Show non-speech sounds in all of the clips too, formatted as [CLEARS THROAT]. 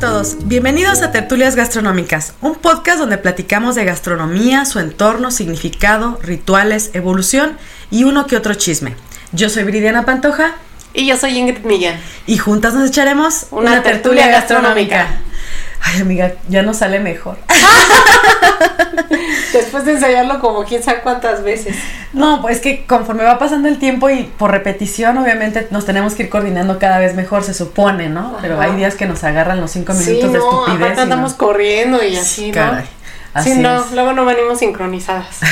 Todos, bienvenidos a Tertulias Gastronómicas, un podcast donde platicamos de gastronomía, su entorno, significado, rituales, evolución y uno que otro chisme. Yo soy Viridiana Pantoja. Y yo soy Ingrid Millán. Y juntas nos echaremos una, tertulia, gastronómica. Ay, amiga, ya nos sale mejor. [LAUGHS] Después de ensayarlo como quién sabe cuántas veces. No, pues que conforme va pasando el tiempo y por repetición, obviamente nos tenemos que ir coordinando cada vez mejor, se supone, ¿no? Pero hay días que nos agarran los cinco minutos sí, de no, estupidez. Aparte andamos corriendo y así, Caray, ¿no? así sí, no, es. luego no venimos sincronizadas. [LAUGHS]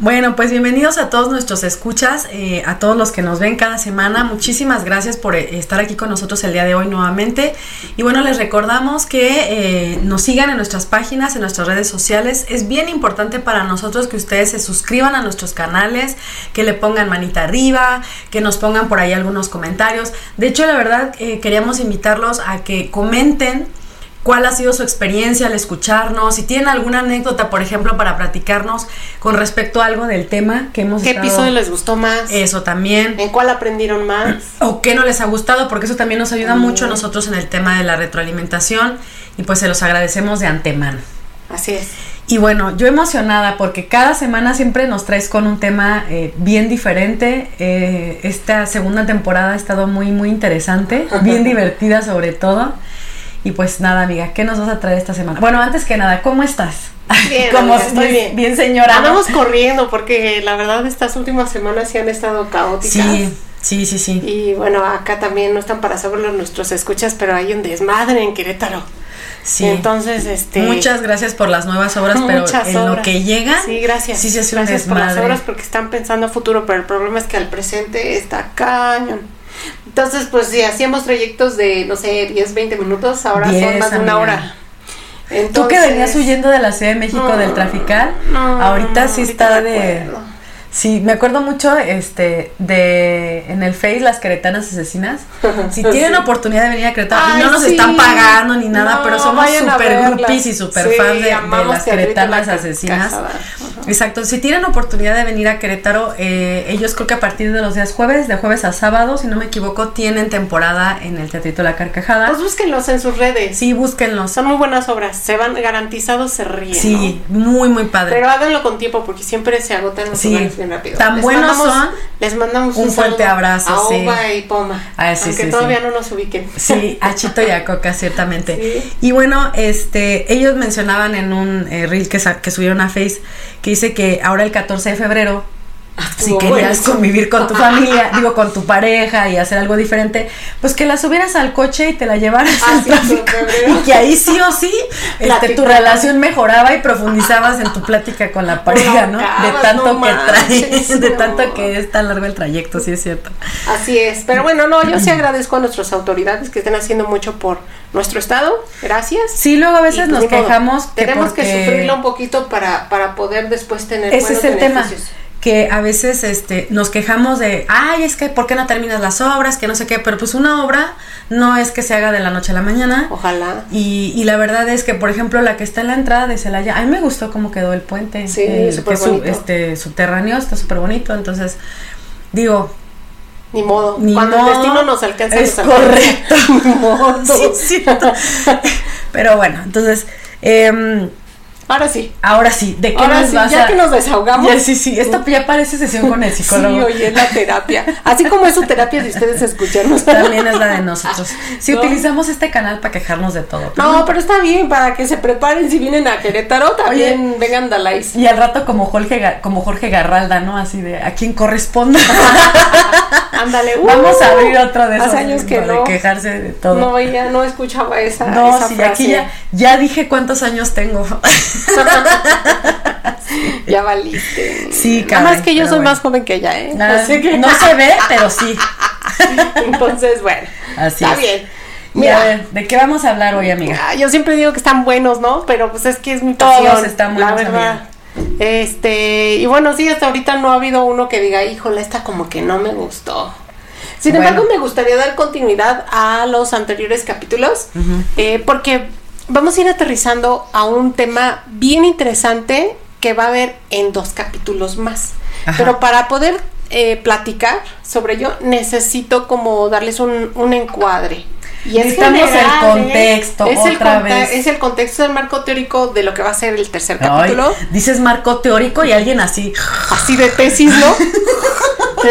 Bueno, pues bienvenidos a todos nuestros escuchas, eh, a todos los que nos ven cada semana. Muchísimas gracias por eh, estar aquí con nosotros el día de hoy nuevamente. Y bueno, les recordamos que eh, nos sigan en nuestras páginas, en nuestras redes sociales. Es bien importante para nosotros que ustedes se suscriban a nuestros canales, que le pongan manita arriba, que nos pongan por ahí algunos comentarios. De hecho, la verdad, queríamos invitarlos a que comenten cuál ha sido su experiencia al escucharnos, si tienen alguna anécdota, por ejemplo, para platicarnos con respecto a algo del tema que hemos ¿Qué estado- episodio les gustó más? Eso también. ¿En cuál aprendieron más? [CLEARS THROAT] O qué no les ha gustado, porque eso también nos ayuda mucho a nosotros en el tema de la retroalimentación y pues se los agradecemos de antemano. Así es. Y bueno, yo emocionada porque cada semana siempre nos traes con un tema eh, bien diferente. Eh, esta segunda temporada ha estado muy, muy interesante, [LAUGHS] bien divertida sobre todo. Y pues nada, amiga, ¿qué nos vas a traer esta semana? Bueno, antes que nada, ¿cómo estás? Bien, [LAUGHS] Como amiga, estoy bien, bien. señora. Andamos corriendo porque la verdad estas últimas semanas sí han estado caóticas. Sí, sí, sí, sí. Y bueno, acá también no están para saberlo nuestros escuchas, pero hay un desmadre en Querétaro. sí. Entonces, este. Muchas gracias por las nuevas obras, pero en lo que llega, Sí, gracias. sí hace un gracias por las obras porque están pensando a futuro, pero el problema es que al presente está cañón. Entonces, pues si hacíamos trayectos de, no sé, 10, 20 minutos, ahora son 10, más de una hora. Tú que venías huyendo de la Ciudad de México No, del trafical, no, ahorita sí está de... acuerdo. Sí, me acuerdo mucho este de en el Face las queretanas asesinas. [LAUGHS] Si tienen Sí. oportunidad de venir a Querétaro, no nos sí. están pagando ni nada, No, pero somos super groupies y super Sí, fans de, las queretanas La asesinas. Exacto, si tienen oportunidad de venir a Querétaro, eh, ellos creo que a partir de los días jueves, de jueves a sábado, si no me equivoco, tienen temporada en el Teatrito La Carcajada. Pues búsquenlos en sus redes. Sí, búsquenlos. Son muy buenas obras. Se van garantizados, se ríen. Sí, ¿no? muy, muy padre. Pero háganlo con tiempo porque siempre se agotan los Sí, lugares bien rápido. tan buenos son. Les mandamos Un fuerte abrazo, A sí. Y Poma. Ah, sí, aunque sí, todavía no nos ubiquen. Sí, [LAUGHS] a Chito y a Coca, ciertamente. Y bueno, este, ellos mencionaban en un eh, reel que, que subieron a Face que dice que ahora el 14 de febrero, si querías convivir con tu [LAUGHS] familia, digo, con tu pareja y hacer algo diferente, pues que la subieras al coche y te la llevaras Ah, al tráfico. Y que ahí sí o sí este, tu relación mejoraba y profundizabas en tu plática con la pareja, ¿no? De tanto no que traes, de tanto que es tan largo el trayecto, sí es cierto. Así es. Pero bueno, no, yo sí agradezco a nuestras autoridades que estén haciendo mucho por nuestro estado. Gracias. Sí, luego a veces Y, pues, nos quejamos que Tenemos porque... que sufrirlo un poquito para, para poder después tener Ese es el tema. Que a veces este, nos quejamos de, ay, es que ¿por qué no terminas las obras? Que no sé qué, pero pues una obra no es que se haga de la noche a la mañana. Ojalá. Y, y la verdad es que, por ejemplo, la que está en la entrada de Celaya, a mí me gustó cómo quedó el puente. Sí, el, súper que es su- bonito. este, subterráneo, está súper bonito. Entonces, digo, Ni modo. Ni Cuando modo, el destino nos alcanza, es nos alcanza. correcto. [LAUGHS] Ni modo. sí. [LAUGHS] Pero bueno, entonces, em, Ahora sí. ahora sí, ¿de qué Ahora nos sí, vas ya a- que nos desahogamos. Ya, sí, sí, esto ya parece sesión con el psicólogo. Sí, oye, es la terapia. Así como es su terapia de ustedes escucharnos. También es la de nosotros. Si [LAUGHS] No. utilizamos este canal para quejarnos de todo. No, pero está bien, para que se preparen si vienen a Querétaro, también vengan Dalais. Y al rato como Jorge, como Jorge Garralda, ¿no? Así de a quien corresponda. [LAUGHS] Ándale, uh, Vamos a abrir otro de esos. Hace años que de no. quejarse de todo. No, ya no escuchaba esa, No, esa sí, frase. aquí ya, ya dije cuántos años tengo. [LAUGHS] ya valiste. Sí, Nada más caray, que yo soy bueno. más joven que ella, ¿eh? Nada, Así que- No se ve, pero sí. [LAUGHS] Entonces, bueno, Así está es. bien. Mira, a ver, ¿de qué vamos a hablar hoy, amiga? ah, yo siempre digo que están buenos, ¿no? Pero pues es que es mi Todos pasión, están la buenos, verdad. Este, y bueno, sí, hasta ahorita no ha habido uno que diga, híjole, esta como que no me gustó. Sin Bueno. embargo, me gustaría dar continuidad a los anteriores capítulos, eh, porque vamos a ir aterrizando a un tema bien interesante que va a haber en dos capítulos más. Ajá. Pero para poder eh, platicar sobre ello, necesito como darles un, un encuadre. Y Necesitamos el general, ¿eh? contexto es el otra conte- vez. Es el contexto del marco teórico de lo que va a ser el tercer Ay, capítulo. dices marco teórico y alguien así. Así de tesis, ¿no? [LAUGHS]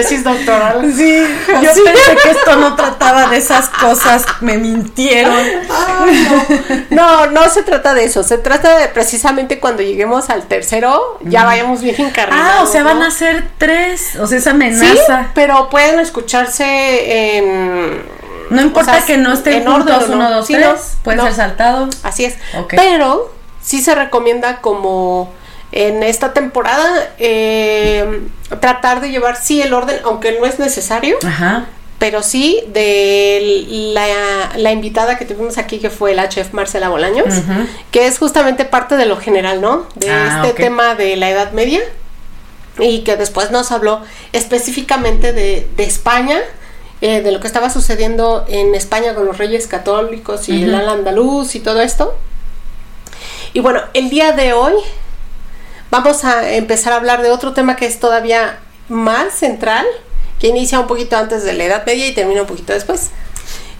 tesis doctoral. [LAUGHS] Sí, yo pensé que esto no trataba de esas cosas, me mintieron. Ay, no. no, no se trata de eso. Se trata de precisamente cuando lleguemos al tercero, ya vayamos bien encarrilados. Ah, o sea, van a ser tres, o sea, esa Sí, amenaza. pero pueden escucharse en. No importa o sea, que no estén en orden, ¿no? uno, dos, Sí, tres, no, puede ser saltado. Así es. Pero sí se recomienda como en esta temporada eh, tratar de llevar sí el orden, aunque no es necesario, Ajá. pero sí de la, la invitada que tuvimos aquí que fue la chef Marcela Bolaños, que es justamente parte de lo general, ¿no? De Ah, este tema de la Edad Media y que después nos habló específicamente de, de España, eh, de lo que estaba sucediendo en España con los reyes católicos y el ala andaluz y todo esto. Y bueno, el día de hoy vamos a empezar a hablar de otro tema que es todavía más central, que inicia un poquito antes de la Edad Media y termina un poquito después.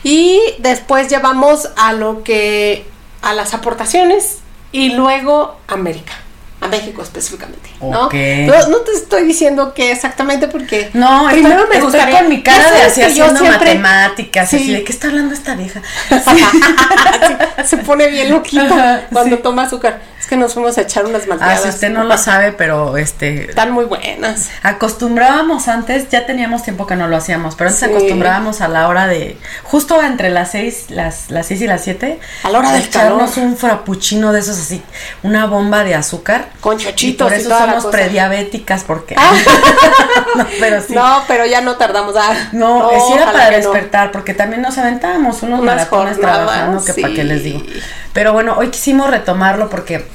Y después ya vamos a lo que a las aportaciones y luego América, a México específicamente, ¿no? No, no te estoy diciendo que exactamente porque No, primero estoy, me estoy gustaría con mi cara de así haciendo siempre- matemáticas, así Sí. de qué está hablando esta vieja. [LAUGHS] se pone bien loquita Ajá, cuando sí. toma azúcar. Que nos fuimos a echar unas Ah, malteadas. si usted no lo sabe, pero este Están muy buenas. acostumbrábamos antes, ya teníamos tiempo que no lo hacíamos, pero antes Sí. acostumbrábamos a la hora de justo entre las seis, las, las seis y las siete, A la hora de del echarnos calor. un frappuccino de esos así, una bomba de azúcar. Con Y chochitos por y eso toda somos prediabéticas porque Ah. [LAUGHS] no, pero sí. No, pero ya no tardamos. Ah, No, es era para no. despertar, porque también nos aventábamos unos Unas maratones jornadas, trabajando, que para qué les sí. digo. Pero bueno, hoy quisimos retomarlo porque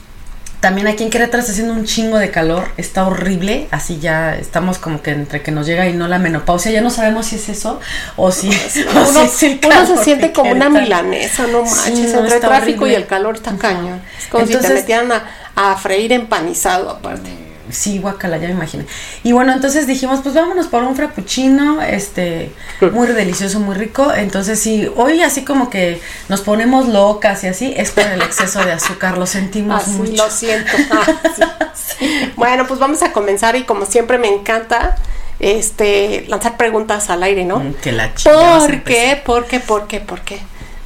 también aquí en Querétaro está haciendo un chingo de calor, está horrible, así ya estamos como que entre que nos llega y no la menopausia, ya no sabemos si es eso o si, [LAUGHS] o Uno, si es el uno se siente como una milanesa, no Sí, manches. no, entre el tráfico horrible. y el calor está cañón. Es como si Entonces- te metieran a, a freír empanizado aparte. Sí, guacala, ya me imaginé. Y bueno, entonces dijimos, pues vámonos por un frappuccino, este, muy delicioso, muy rico. Entonces sí, hoy así como que nos ponemos locas y así, es por el exceso de azúcar, lo sentimos Así mucho. lo siento. Ah, [LAUGHS] [LAUGHS] sí. Bueno, pues vamos a comenzar y como siempre me encanta este lanzar preguntas al aire, ¿no? Mm, Que la ¿Por qué? ¿Por qué? ¿Por qué? ¿Por qué?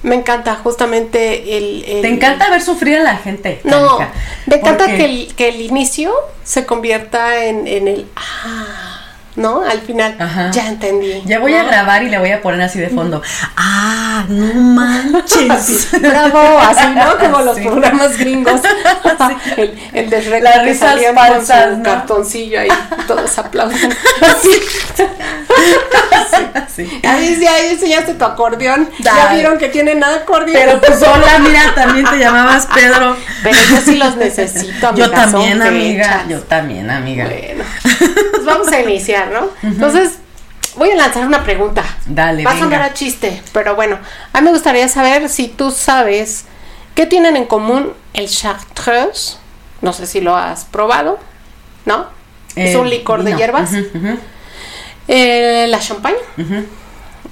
Me encanta justamente el... el- Te encanta ver sufrir a la gente. No, me encanta porque- que el, que el inicio se convierta en, en el... Ah, ¿no? Al final, Ajá. ya entendí. Ya voy a grabar y le voy a poner así de fondo. Ah, no manches. [LAUGHS] Bravo, así, ¿no? Como los Sí. programas gringos. [LAUGHS] el, el de Las risas salían con falsas, su ¿no? cartoncillo ahí, todos aplaudan. [LAUGHS] [LAUGHS] Sí. Ahí ya enseñaste tu acordeón. Ya vieron que tienen acordeón. Pero pues hola, mira, [LAUGHS] también te llamabas Pedro. Pero yo sí los necesito, Yo amiga, son también, amiga. Yo también, amiga. Bueno, [LAUGHS] pues vamos a iniciar, ¿no? Entonces, voy a lanzar una pregunta. Dale, Va a sonar a chiste, pero bueno, a mí me gustaría saber si tú sabes qué tienen en común el chartreuse. No sé si lo has probado, ¿no? es Eh, un licor de hierbas. Ujú, Eh, la champagne ujú.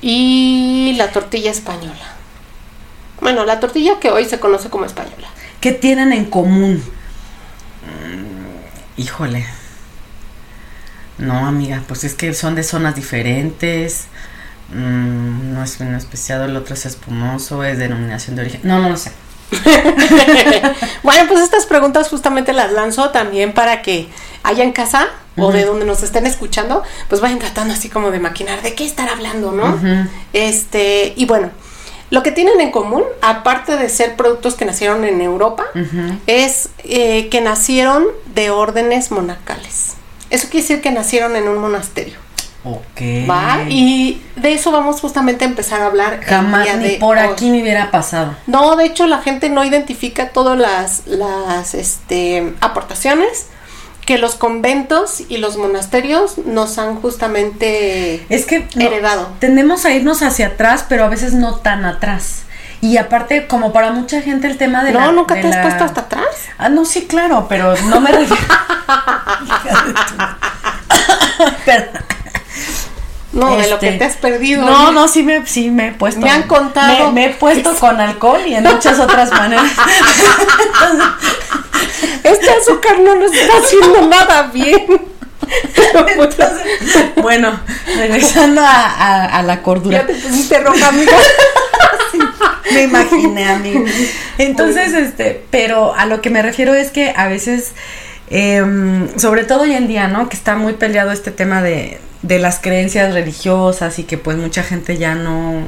y la tortilla española. Bueno, la tortilla que hoy se conoce como española. ¿Qué tienen en común? Mm, híjole. No, amiga, pues es que son de zonas diferentes. Mm, no es vino especiado, el otro es espumoso, es denominación de origen. No, no lo sé. [LAUGHS] Bueno, pues estas preguntas justamente las lanzo también para que allá en casa o de donde nos estén escuchando, pues vayan tratando así como de maquinar de qué estar hablando, ¿no? Este, y bueno, lo que tienen en común, aparte de ser productos que nacieron en Europa, es eh, que nacieron de órdenes monacales. Eso quiere decir que nacieron en un monasterio. Ok. ¿Va? Y de eso vamos justamente a empezar a hablar. Jamás ni de por aquí me hubiera pasado. No, de hecho la gente no identifica todas las, las este, aportaciones que los conventos y los monasterios nos han justamente Es que no, heredado. tendemos a irnos hacia atrás, pero a veces no tan atrás. Y aparte, como para mucha gente el tema de no, la... nunca de te has puesto hasta atrás. Ah, no, sí, claro, pero no me refiero... [LAUGHS] [LAUGHS] Hija [LAUGHS] No, de lo que Este, te has perdido. No, no, sí me, sí me he puesto. Me han contado. Me, me he puesto con alcohol y en muchas otras maneras. [LAUGHS] Este azúcar no nos está haciendo nada bien. Entonces, bueno, regresando a, a- a la cordura. ya te pusiste roja, amiga. [LAUGHS] Me imaginé, amigo. Entonces, este, pero a lo que me refiero es que a veces, em, sobre todo hoy en día, ¿no? Que está muy peleado este tema de, de las creencias religiosas y que pues mucha gente ya no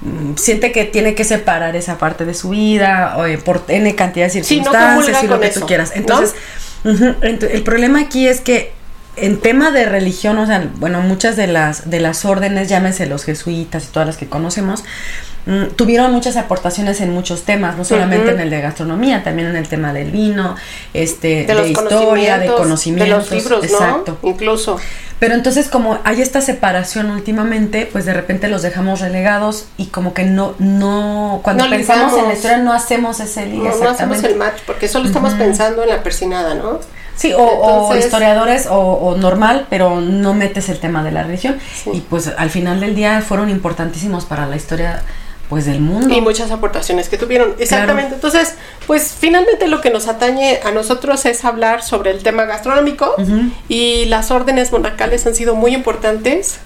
mm, siente que tiene que separar esa parte de su vida o, eh, por N cantidad de Sí, no circunstancias y lo que eso, tú quieras. ¿no? Entonces, el problema aquí es que en tema de religión, o sea, bueno, muchas de las de las órdenes, llámense los jesuitas y todas las que conocemos, tuvieron muchas aportaciones en muchos temas, no solamente en el de gastronomía, también en el tema del vino, este, De los historia, de conocimientos, de los libros, exacto. ¿no? Incluso. Pero entonces como hay esta separación últimamente, pues de repente los dejamos relegados y como que no, no, cuando No pensamos en la historia no hacemos ese No, no hacemos el match porque solo estamos pensando en la persinada, ¿no? Sí, o, o historiadores o, o normal, pero no metes el tema de la religión. Sí. Y pues al final del día fueron importantísimos para la historia pues del mundo. Y muchas aportaciones que tuvieron. Exactamente. Entonces, pues finalmente lo que nos atañe a nosotros es hablar sobre el tema gastronómico y las órdenes monacales han sido muy importantes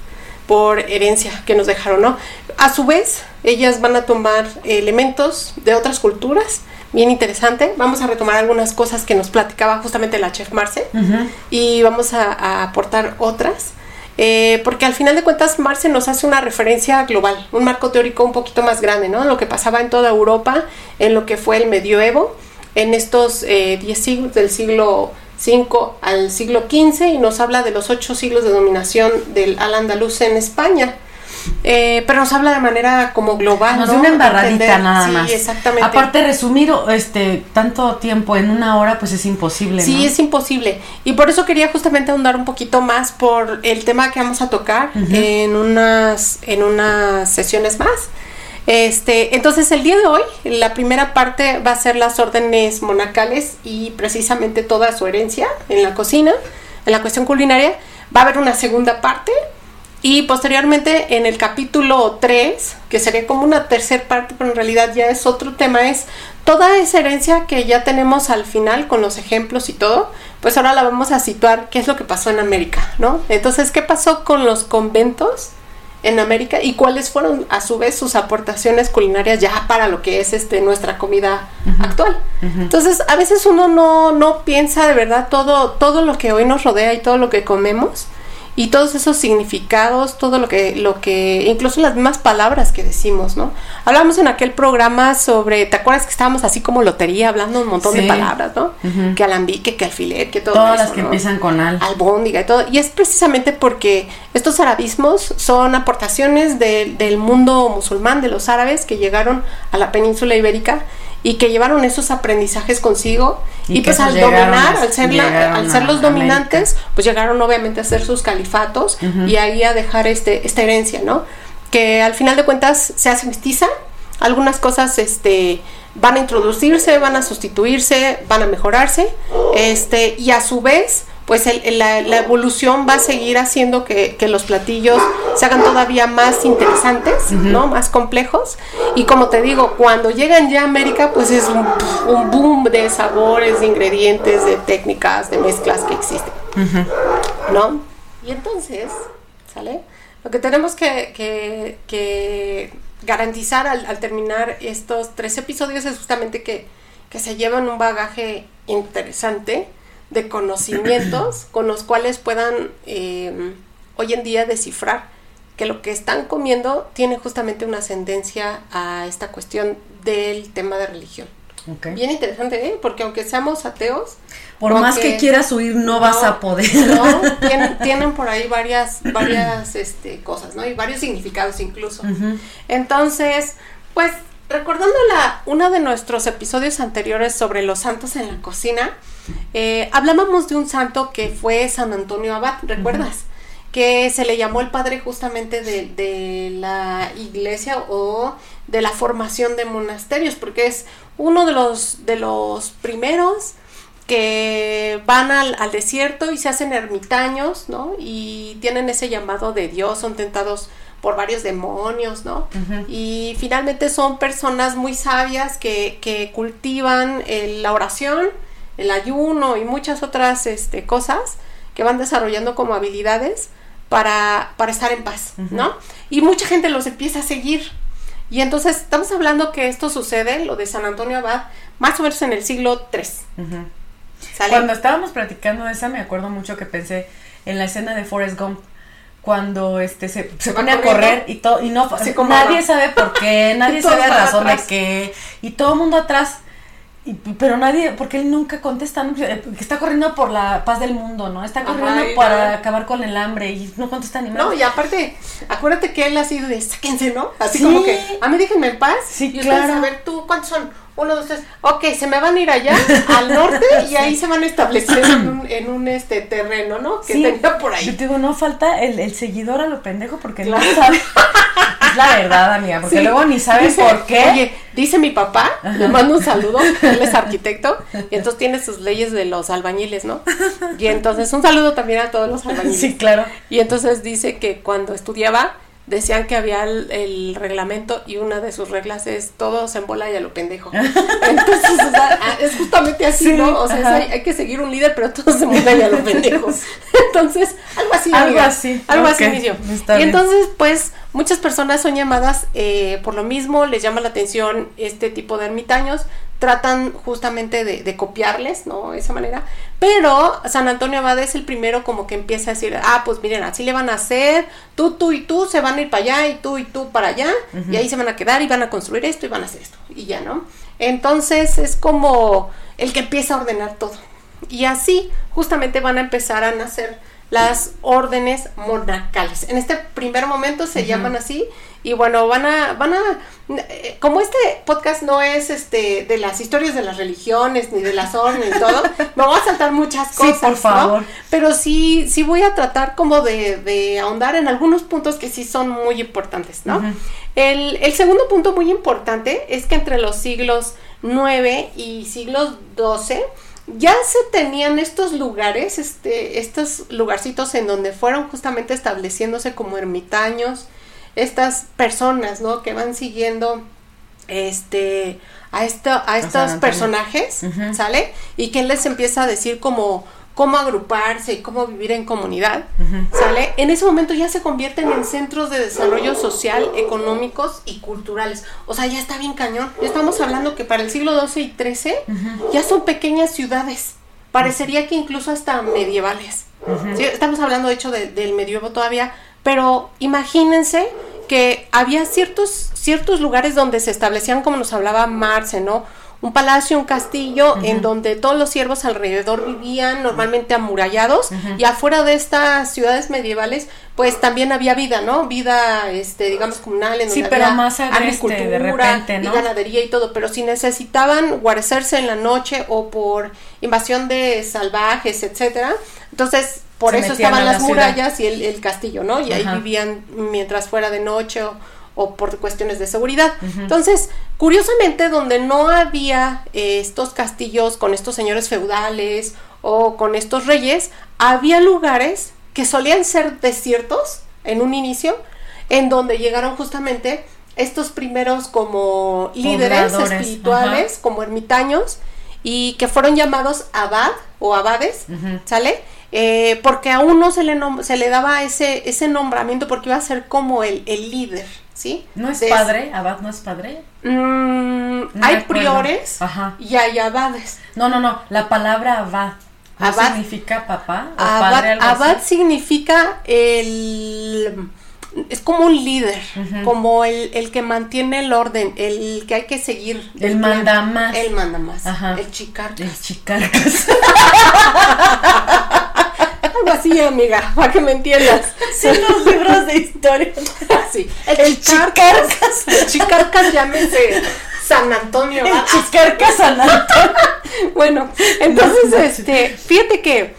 por herencia que nos dejaron, ¿no? A su vez, ellas van a tomar elementos de otras culturas, bien interesante. Vamos a retomar algunas cosas que nos platicaba justamente la chef Marce y vamos a, a aportar otras. Eh, porque al final de cuentas Marce nos hace una referencia global, un marco teórico un poquito más grande, ¿no? Lo que pasaba en toda Europa, en lo que fue el medioevo, en estos 10 siglos del siglo V al siglo XV y nos habla de los ocho siglos de dominación del al andaluz en España. Eh, pero nos habla de manera como global. Nos ¿no? dio una embarradita nada sí, más. exactamente. Aparte resumir este tanto tiempo en una hora pues es imposible, Sí, ¿no? es imposible. Y por eso quería justamente ahondar un poquito más por el tema que vamos a tocar en unas en unas sesiones más. Este, entonces el día de hoy, la primera parte va a ser las órdenes monacales y precisamente toda su herencia en la cocina, en la cuestión culinaria. Va a haber una segunda parte y posteriormente en el capítulo 3, que sería como una tercera parte, pero en realidad ya es otro tema, es toda esa herencia que ya tenemos al final con los ejemplos y todo, pues ahora la vamos a situar qué es lo que pasó en América, ¿no? Entonces, ¿qué pasó con los conventos en América y cuáles fueron a su vez sus aportaciones culinarias ya para lo que es este nuestra comida actual? Entonces, a veces uno no, no piensa de verdad todo, todo lo que hoy nos rodea y todo lo que comemos y todos esos significados, todo lo que, lo que, incluso las mismas palabras que decimos, ¿no? Hablamos en aquel programa sobre, ¿te acuerdas que estábamos así como lotería, hablando un montón Sí. de palabras, ¿no? Que alambique, que alfiler, que todo Todas eso, las que ¿no? empiezan con al. albóndiga y todo. Y es precisamente porque estos arabismos son aportaciones de- del mundo musulmán, de los árabes que llegaron a la península ibérica y que llevaron esos aprendizajes consigo. Y pues esos al dominar, a- al ser, la- al ser los América. dominantes, pues llegaron obviamente a hacer sus califatos y ahí a dejar este, esta herencia, ¿no? Que al final de cuentas se hace mestiza, algunas cosas este, van a introducirse, van a sustituirse, van a mejorarse, este, y a su vez, pues el- el- la, la evolución va a seguir haciendo que, que los platillos se hagan todavía más interesantes, ¿no? Más complejos. Y como te digo, cuando llegan ya a América, pues es un, un boom de sabores, de ingredientes, de técnicas, de mezclas que existen. ¿no? Y entonces, ¿sale? Lo que tenemos que, que- que garantizar al, al terminar estos tres episodios es justamente que, que se llevan un bagaje interesante de conocimientos [CLEARS THROAT] con los cuales puedan eh, hoy en día descifrar que lo que están comiendo tiene justamente una ascendencia a esta cuestión del tema de religión. Bien interesante, ¿eh? Porque aunque seamos ateos, Por más que quieras huir, no, vas a poder. ¿no? [LAUGHS] Tienen, tienen por ahí varias, varias este, cosas, ¿no? Y varios significados incluso. Entonces, pues, recordando la, uno de nuestros episodios anteriores sobre los santos en la cocina, eh, hablábamos de un santo que fue San Antonio Abad, ¿recuerdas? Que se le llamó el padre justamente de, de la iglesia o de la formación de monasterios, porque es uno de los, de los primeros que van al, al desierto y se hacen ermitaños, ¿no? Y tienen ese llamado de Dios, son tentados por varios demonios, ¿no? Y finalmente son personas muy sabias que, que cultivan eh, la oración, el ayuno y muchas otras este, cosas que van desarrollando como habilidades para, para estar en paz, ¿no? Y mucha gente los empieza a seguir. Y entonces estamos hablando que esto sucede, lo de San Antonio Abad, más o menos en el siglo III. Cuando estábamos platicando de esa, me acuerdo mucho que pensé en la escena de Forrest Gump. Cuando este se, se pone a correr y todo y no nadie sabe por qué, [LAUGHS] nadie sabe razón atrás. de qué y todo el mundo atrás y- pero nadie, porque él nunca contesta, ¿no? que está corriendo por la paz del mundo, ¿no? Está corriendo para acabar con el hambre y no contesta ni No, nada. y aparte, acuérdate que él ha sido de sáquense, ¿no? Así Sí. como que, a mí déjenme en paz. Sí, y claro. a ver, tú, ¿cuántos son? Uno, dos, tres. Ok, se me van a ir allá, [LAUGHS] al norte, y ahí se van a establecer en un, en un este terreno, ¿no? Que Sí. tenga por Yo ahí. te digo, no falta el, el seguidor a lo pendejo porque Claro. no sabe. [LAUGHS] es la verdad, amiga, porque Sí. luego ni sabe Dice, por qué. Oye, dice mi papá, le mando un saludo, él es arquitecto, y entonces tiene sus leyes de los albañiles, ¿no? Y entonces un saludo también a todos los [LAUGHS] albañiles. sí, claro. Y entonces dice que cuando estudiaba decían que había el, el reglamento y una de sus reglas es todos en bola y a lo pendejo. [LAUGHS] Entonces, o sea, es justamente así, Sí, ¿no? O sea, hay, hay que seguir un líder, pero todos en bola y a lo pendejo. [LAUGHS] Entonces, algo así. Algo amiga. así, Algo así está Y bien. entonces, pues, muchas personas son llamadas eh, por lo mismo, les llama la atención este tipo de ermitaños, tratan justamente de, de copiarles, ¿no? De esa manera. Pero San Antonio Abad es el primero como que empieza a decir, ah, pues miren, así le van a hacer, tú, tú y tú se van a ir para allá y tú y tú para allá, y ahí se van a quedar y van a construir esto y van a hacer esto, y ya, ¿no? Entonces es como el que empieza a ordenar todo. Y así justamente van a empezar a nacer las órdenes monacales. En este primer momento se llaman así y bueno, van a van a eh, como este podcast no es este de las historias de las religiones ni de las órdenes y todo, [LAUGHS] me voy a saltar muchas Sí, cosas, por ¿no? favor. Pero sí sí voy a tratar como de, de ahondar en algunos puntos que sí son muy importantes, ¿no? El, el segundo punto muy importante es que entre los siglos 9 y siglos 12 ya se tenían estos lugares, este, estos lugarcitos en donde fueron justamente estableciéndose como ermitaños, estas personas, ¿no? Que van siguiendo, este, a, esto, a estos personajes. ¿sale? Y que él les empieza a decir como cómo agruparse y cómo vivir en comunidad. ¿sale? En ese momento ya se convierten en centros de desarrollo social, económicos y culturales. O sea, ya está bien cañón. Ya estamos hablando que para el siglo XII y XIII ya son pequeñas ciudades. Parecería que incluso hasta medievales. Sí, Estamos hablando, de hecho, de- del medievo todavía, pero imagínense que había ciertos, ciertos lugares donde se establecían, como nos hablaba Marce, ¿no? Un palacio, un castillo, en donde todos los siervos alrededor vivían, normalmente amurallados, y afuera de estas ciudades medievales, pues también había vida, ¿no? Vida, este, digamos, comunal, en Sí, donde pero había más agreste, de agricultura repente, ¿no? y ganadería y todo, pero si necesitaban guarecerse en la noche o por invasión de salvajes, etcétera, entonces por Se eso estaban la las ciudad. murallas y el, el castillo, ¿no? Y ahí vivían mientras fuera de noche o, o por cuestiones de seguridad. Entonces, curiosamente, donde no había eh, estos castillos con estos señores feudales o con estos reyes, había lugares que solían ser desiertos en un inicio, en donde llegaron justamente estos primeros como líderes espirituales, como ermitaños, y que fueron llamados abad o abades. ¿sale? Eh, porque a uno se le, se le daba ese, ese nombramiento porque iba a ser como el, el líder, ¿sí? ¿No es padre? ¿Abad no es padre? Mm, No hay priores Ajá. y hay abades. No, no, no. La palabra abad. ¿No Abad. significa papá o Abad, padre algo abad así? significa el es como un líder, como el, el, que mantiene el orden, el que hay que seguir. El, manda más. El manda más. El chicarcas. El chicarcas. [LAUGHS] Algo así, amiga, para que me entiendas. Sí, los libros de historia. [LAUGHS] sí. El, chicarcas. El chicarcas, llámese San Antonio. El chicarcas San Antonio. [LAUGHS] bueno, entonces, este, fíjate que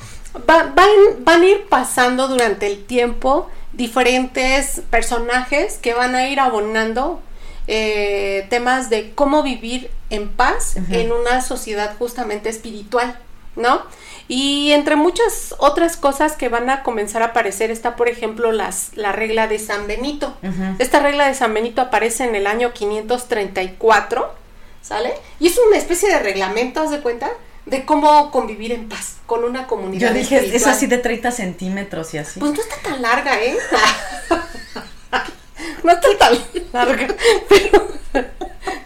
van, van a ir pasando durante el tiempo diferentes personajes que van a ir abonando eh, temas de cómo vivir en paz en una sociedad justamente espiritual, ¿no? Y entre muchas otras cosas que van a comenzar a aparecer está, por ejemplo, las, la regla de San Benito. Esta regla de San Benito aparece en el año 534, ¿sale? Y es una especie de reglamento, ¿haz de cuenta? de cómo convivir en paz con una comunidad. Yo dije, es así de 30 centímetros y así. Pues no está tan larga, ¿eh? [LAUGHS] no está tan larga, pero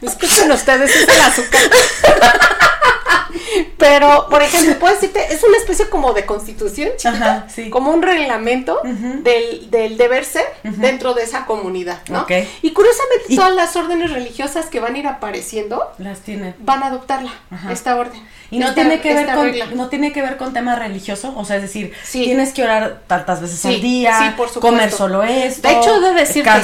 escuchen ustedes, es el azúcar. Pero, por ejemplo, puedo decirte, es una especie como de constitución, chiquita, como un reglamento del, del, deber ser dentro de esa comunidad, ¿no? Y curiosamente todas las órdenes religiosas que van a ir apareciendo, las tienen. Van a adoptarla, esta orden. Y no tiene que ver con no tiene que ver con tema religioso, o sea, es decir, tienes que orar tantas veces al día, comer solo esto. De hecho, de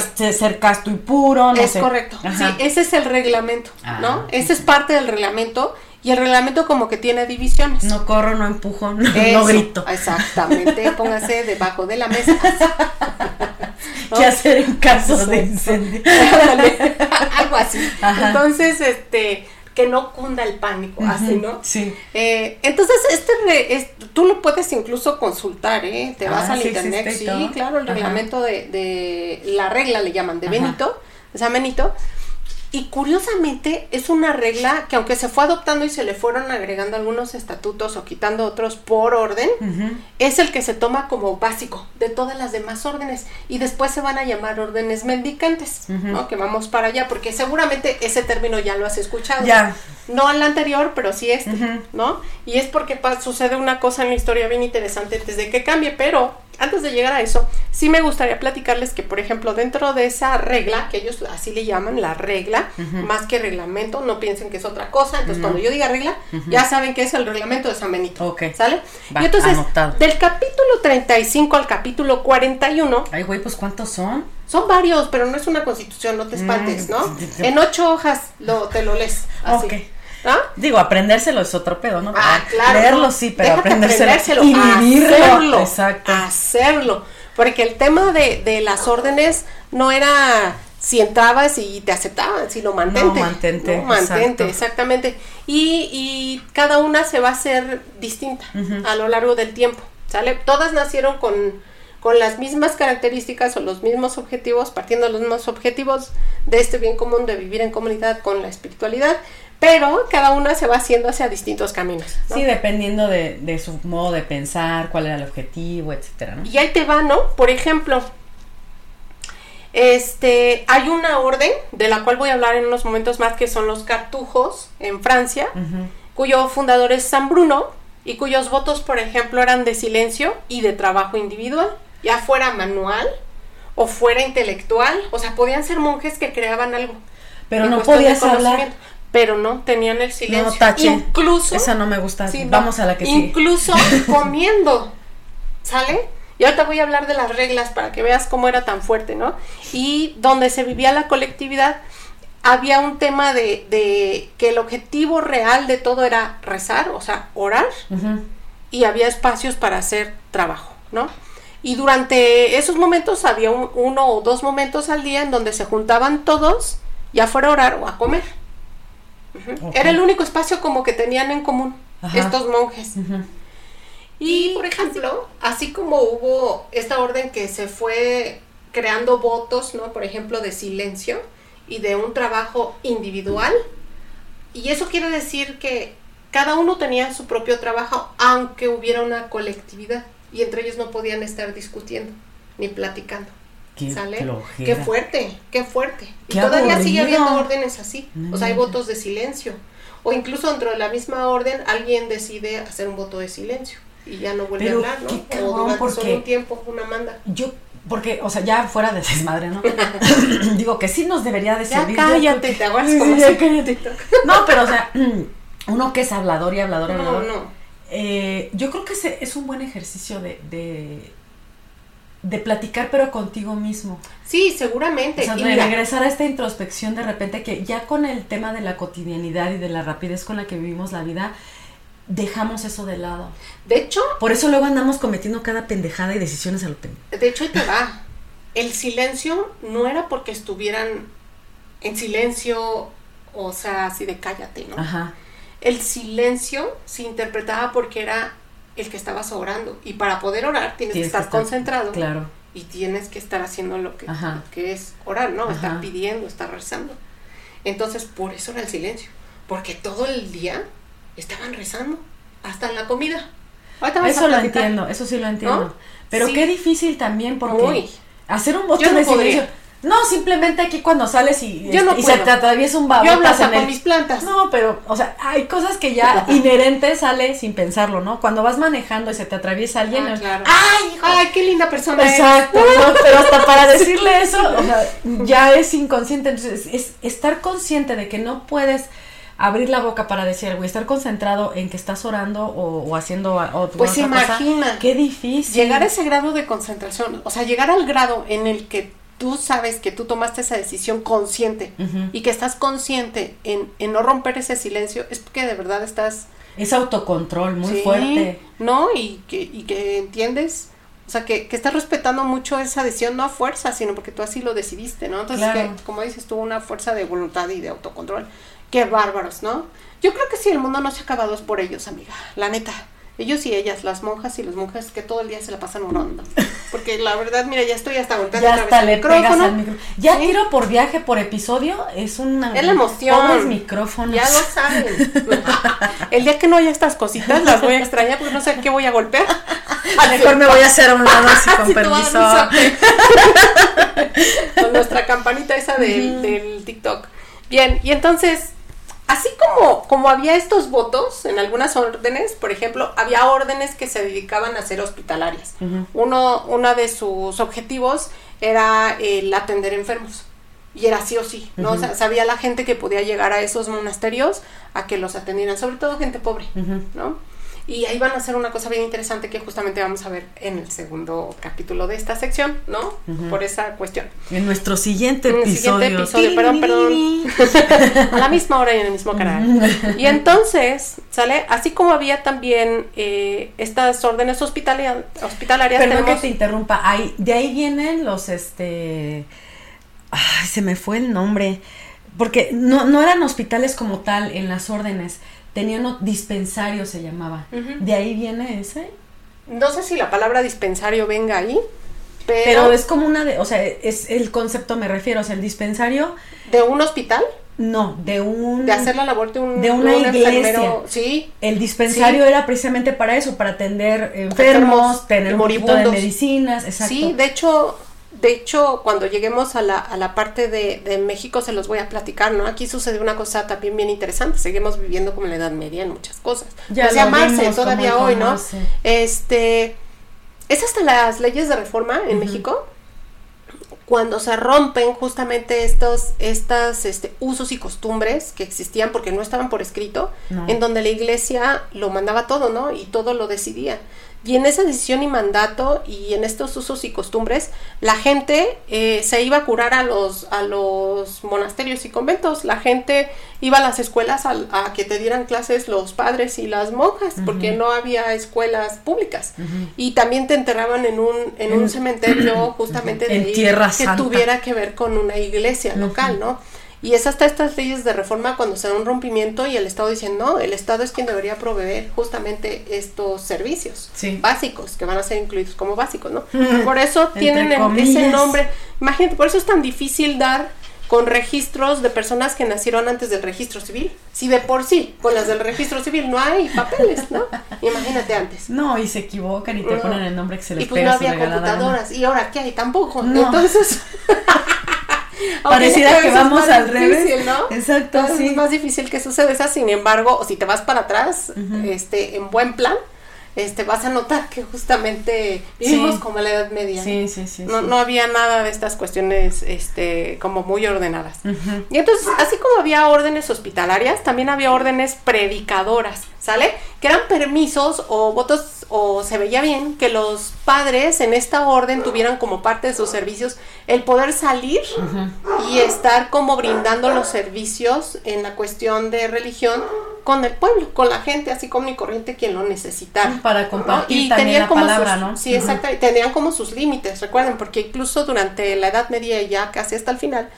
ser casto y puro, no es correcto. Sí, ese es el reglamento, ¿no? Ah, ese es parte del reglamento y el reglamento como que tiene divisiones. No corro, no empujo, no, grito. Exactamente, [LAUGHS] póngase debajo de la mesa. [LAUGHS] ¿Qué hacer en caso de incendio? [LAUGHS] Algo así. Entonces, este, que no cunda el pánico, así, ¿no? Sí. Eh, entonces, este tú lo puedes incluso consultar, ¿eh? Te vas ah, al internet, sí, claro, el reglamento de, de, la regla le llaman, de Benito, de San Benito, y curiosamente es una regla que aunque se fue adoptando y se le fueron agregando algunos estatutos o quitando otros por orden, es el que se toma como básico de todas las demás órdenes. Y después se van a llamar órdenes mendicantes, ¿no? Que vamos para allá, porque seguramente ese término ya lo has escuchado. Ya. No al anterior, pero sí este, ¿no? Y es porque sucede una cosa en la historia bien interesante antes de que cambie, pero antes de llegar a eso, sí me gustaría platicarles que, por ejemplo, dentro de esa regla, que ellos así le llaman la regla, más que reglamento, no piensen que es otra cosa. Entonces, cuando yo diga regla, ya saben que es el reglamento de San Benito. Ok. ¿Sale? y entonces, del capítulo 35 al capítulo 41. Ay, güey, pues ¿cuántos son? Son varios, pero no es una constitución, no te espantes, mm, ¿no? En ocho hojas lo, te lo lees. Así. Okay. Digo, aprendérselo es otro pedo, ¿no? Ah, claro. Leerlo sí, pero aprendérselo, y vivirlo. Exacto. Hacerlo. Porque el tema de, de las órdenes no era si entrabas y te aceptaban, sino mantente. No, mantente. mantente, exactamente. Y, y, cada una se va a hacer distinta a lo largo del tiempo, ¿sale? Todas nacieron con, con las mismas características o los mismos objetivos, partiendo de los mismos objetivos de este bien común de vivir en comunidad con la espiritualidad, pero cada una se va haciendo hacia distintos caminos. Sí, dependiendo de, su modo de pensar, cuál era el objetivo, etcétera, Y ahí te va, ¿no? Por ejemplo, este, hay una orden de la cual voy a hablar en unos momentos más que son los cartujos en Francia, cuyo fundador es San Bruno y cuyos votos, por ejemplo, eran de silencio y de trabajo individual, ya fuera manual o fuera intelectual, o sea, podían ser monjes que creaban algo. Pero no podías hablar pero no tenían el silencio. No, tache. Incluso. Esa no me gusta. Vamos a la que sigue. Incluso [LAUGHS] comiendo. ¿Sale? Y ahorita voy a hablar de las reglas para que veas cómo era tan fuerte, ¿no? Y donde se vivía la colectividad, había un tema de, de que el objetivo real de todo era rezar, o sea, orar, y había espacios para hacer trabajo, ¿no? Y durante esos momentos había uno o dos momentos al día en donde se juntaban todos, ya fuera a orar o a comer. Era el único espacio como que tenían en común estos monjes. Y, por ejemplo, así como hubo esta orden que se fue creando votos, ¿no? Por ejemplo, de silencio y de un trabajo individual. Y eso quiere decir que cada uno tenía su propio trabajo, aunque hubiera una colectividad. Y entre ellos no podían estar discutiendo ni platicando. Qué ¿Sale? Qué fuerte, qué fuerte. y todavía sigue habiendo órdenes así. O sea, hay votos de silencio. O incluso dentro de la misma orden alguien decide hacer un voto de silencio y ya no vuelve a hablar, ¿no? o durante solo un tiempo una manda. Yo porque, o sea, ya fuera de desmadre, ¿no? [LAUGHS] Digo que sí nos debería de Ya servir. cállate, te aguantas Sí, como ya cállate. No, pero, o sea, [CLEARS THROAT] uno que es hablador y hablador No, hablador. no. eh, yo creo que ese es un buen ejercicio de, de, de platicar, pero contigo mismo. Sí, seguramente. O sea, Y de mira, regresar a esta introspección de repente que ya con el tema de la cotidianidad y de la rapidez con la que vivimos la vida, dejamos eso de lado. de hecho, Por eso luego andamos cometiendo cada pendejada y decisiones a lo pendejo. de hecho ahí te va. El silencio no era porque estuvieran en silencio, o sea, así de cállate, ¿no? Ajá. El silencio se interpretaba porque era el que estabas orando. Y para poder orar tienes, Tienes que estar concentrado. Claro. y tienes que estar haciendo lo que, lo que es orar, ¿no? Ajá. Estar pidiendo, estar rezando. Entonces, por eso era el silencio. Porque todo el día estaban rezando, hasta en la comida. Eso lo entiendo, eso sí lo entiendo. ¿No? Pero Sí. qué difícil también porque Muy. hacer un voto Yo no de silencio. No, simplemente aquí cuando sales y, Yo no este, y se te atraviesa un Yo hablo hasta en con mis plantas. No, pero, o sea, hay cosas que ya [LAUGHS] inherentes sale sin pensarlo, ¿no? Cuando vas manejando y se te atraviesa alguien, Ah, es, claro. ¡ay, hijo! Ay, qué linda persona eres". Exacto, ¿no? [LAUGHS] pero hasta para decirle eso, o sea, ya es inconsciente. Entonces, es estar consciente de que no puedes abrir la boca para decir algo y estar concentrado en que estás orando o, o haciendo o Pues otra cosa. imagina. Qué difícil. Llegar a ese grado de concentración, o sea, llegar al grado en el que tú sabes que tú tomaste esa decisión consciente y que estás consciente en, en no romper ese silencio, es porque de verdad estás Es autocontrol muy Sí, fuerte. ¿No? Y que, y que entiendes, o sea, que, que estás respetando mucho esa decisión, no a fuerza, sino porque tú así lo decidiste, ¿no? Entonces, Claro. que, como dices, tuvo una fuerza de voluntad y de autocontrol. Qué bárbaros, ¿no? Yo creo que si el mundo no se ha acabado es por ellos, amiga, la neta. Ellos y ellas, las monjas y los monjes que todo el día se la pasan orando. Porque la verdad, mira, ya estoy hasta golpeando Ya hasta le pegas micrófono. al micrófono. Ya Sí. tiro por viaje, por episodio, es una... Es la emoción. Pobres micrófonos. Ya lo saben. El día que no haya estas cositas, las voy a extrañar porque no sé qué voy a golpear. Mejor me voy a hacer a un lado así [LAUGHS] con a permiso. Con nuestra campanita esa del, del TikTok. Bien, y entonces, así como, como había estos votos en algunas órdenes, por ejemplo, había órdenes que se dedicaban a ser hospitalarias. Ujú. Uno, uno de sus objetivos era el atender enfermos. Y era sí o sí, ¿no? O sea, sabía la gente que podía llegar a esos monasterios a que los atendieran, sobre todo gente pobre. ¿no? Y ahí van a hacer una cosa bien interesante que justamente vamos a ver en el segundo capítulo de esta sección, ¿no? Por esa cuestión. En nuestro siguiente En el episodio. siguiente episodio, perdón, perdón. [LAUGHS] a la misma hora y en el mismo canal. Y entonces, ¿sale? Así como había también eh, estas órdenes hospitalarias, Perdón que tenemos... te interrumpa. Ahí, de ahí vienen los, este... Ay, se me fue el nombre. Porque no, no eran hospitales como tal en las órdenes. Tenían dispensario se llamaba. De ahí viene ese. No sé si la palabra dispensario venga ahí, pero, Pero es como una de... O sea, es el concepto me refiero. O sea, el dispensario... de un hospital, No, de un... de hacer la labor de un, De una un iglesia. enfermero. Sí, El dispensario Sí. era precisamente para eso, para atender enfermos, Enfermos tener y un poquito de medicinas, exacto. Sí, de hecho, de hecho, cuando lleguemos a la, a la parte de, de México se los voy a platicar, ¿no? Aquí sucede una cosa también bien interesante. Seguimos viviendo como en la Edad Media en muchas cosas. Ya Decía lo Marce todavía hoy, ¿no? Este, es hasta las leyes de reforma en México cuando se rompen justamente estos estas este, usos y costumbres que existían porque no estaban por escrito, No. en donde la iglesia lo mandaba todo, ¿no? Y todo lo decidía. Y en esa decisión y mandato y en estos usos y costumbres, la gente eh, se iba a curar a los, a los monasterios y conventos. La gente iba a las escuelas a, que te dieran clases los padres y las monjas, porque no había escuelas públicas. Y también te enterraban en un, en un En- cementerio justamente de En ahí Tierra que Santa. tuviera que ver con una iglesia local, ¿no? Y es hasta estas leyes de reforma cuando se da un rompimiento y el Estado dice, no, el Estado es quien debería proveer justamente estos servicios Sí. básicos, que van a ser incluidos como básicos, ¿no? [LAUGHS] Por eso tienen el- ese nombre. Imagínate, por eso es tan difícil dar con registros de personas que nacieron antes del registro civil. Si de por sí, con las del registro civil no hay papeles, ¿no? Imagínate antes. No, y se equivocan y te No. ponen el nombre que se les Y pues pega no había gana. computadoras. ¿Y ahora qué hay? Tampoco. No. Entonces. [LAUGHS] Pareciera que vamos al revés. difícil, ¿no? Exacto, Entonces sí. Es más difícil que suceda esa. Sin embargo, si te vas para atrás, este, en buen plan, este, vas a notar que justamente vivimos como la Edad Media. Sí, sí, sí. No, no había nada de estas cuestiones este, como muy ordenadas. Y entonces, así como había órdenes hospitalarias, también había órdenes predicadoras, ¿sale? Que eran permisos o votos, o se veía bien que los padres en esta orden tuvieran como parte de sus servicios el poder salir y estar como brindando los servicios en la cuestión de religión con el pueblo, con la gente así común y corriente quien lo necesitara. Para compartir y también la palabra, ¿no? Sí, exacto, y tenían como sus límites, recuerden, porque incluso durante la Edad Media y ya casi hasta el final,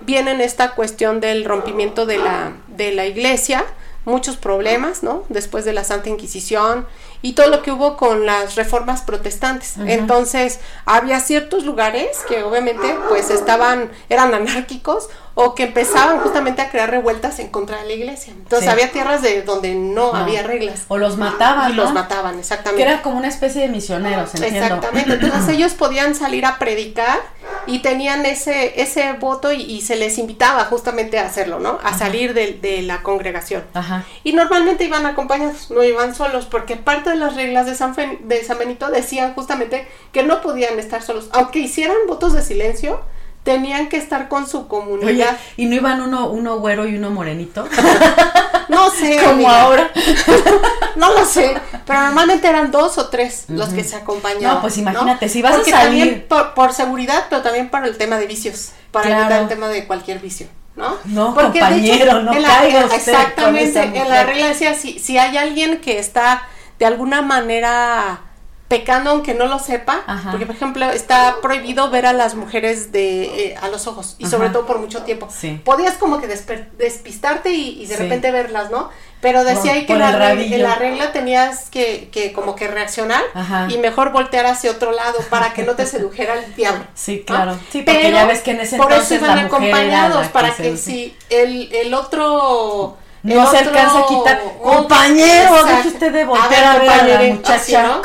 vienen esta cuestión del rompimiento de la, de la iglesia, muchos problemas, ¿no? Después de la Santa Inquisición y todo lo que hubo con las reformas protestantes. Entonces, había ciertos lugares que obviamente pues estaban, eran anárquicos o que empezaban justamente a crear revueltas en contra de la iglesia. Entonces había tierras de donde no había reglas. O los mataban. Y los mataban, exactamente. Que era como una especie de misioneros, entiendo. Exactamente. [CLEARS THROAT] Entonces ellos podían salir a predicar y tenían ese, ese voto y, se les invitaba justamente a hacerlo, ¿no? A salir de, de, la congregación. Ajá. Y normalmente iban acompañados, no iban solos, porque parte de las reglas de San, de San Benito decían justamente que no podían estar solos. Aunque hicieran votos de silencio, tenían que estar con su comunidad. ¿y no iban uno, uno güero y uno morenito? [LAUGHS] no sé. [LAUGHS] Como ahora. [LAUGHS] no lo sé, pero normalmente eran dos o tres los que se acompañaban. No, pues imagínate, si vas a salir. También por, seguridad, pero también para el tema de vicios, para evitar el tema de cualquier vicio. ¿no? No, compañero, no Exactamente, en la regla decía, si, si hay alguien que está de alguna manera pecando aunque no lo sepa, porque por ejemplo está prohibido ver a las mujeres de eh, a los ojos y sobre todo por mucho tiempo. Podías como que despistarte y, de repente verlas, ¿no? Pero decía ahí que la en la regla tenías que, que como que reaccionar y mejor voltear hacia otro lado para que no te sedujera el diablo. [LAUGHS] Sí, claro. Sí, porque ya ves que en ese por eso iban acompañados para que, si el, el otro no se alcanza a quitar. Compañero, deje usted de voltear a ver, a, la muchacha.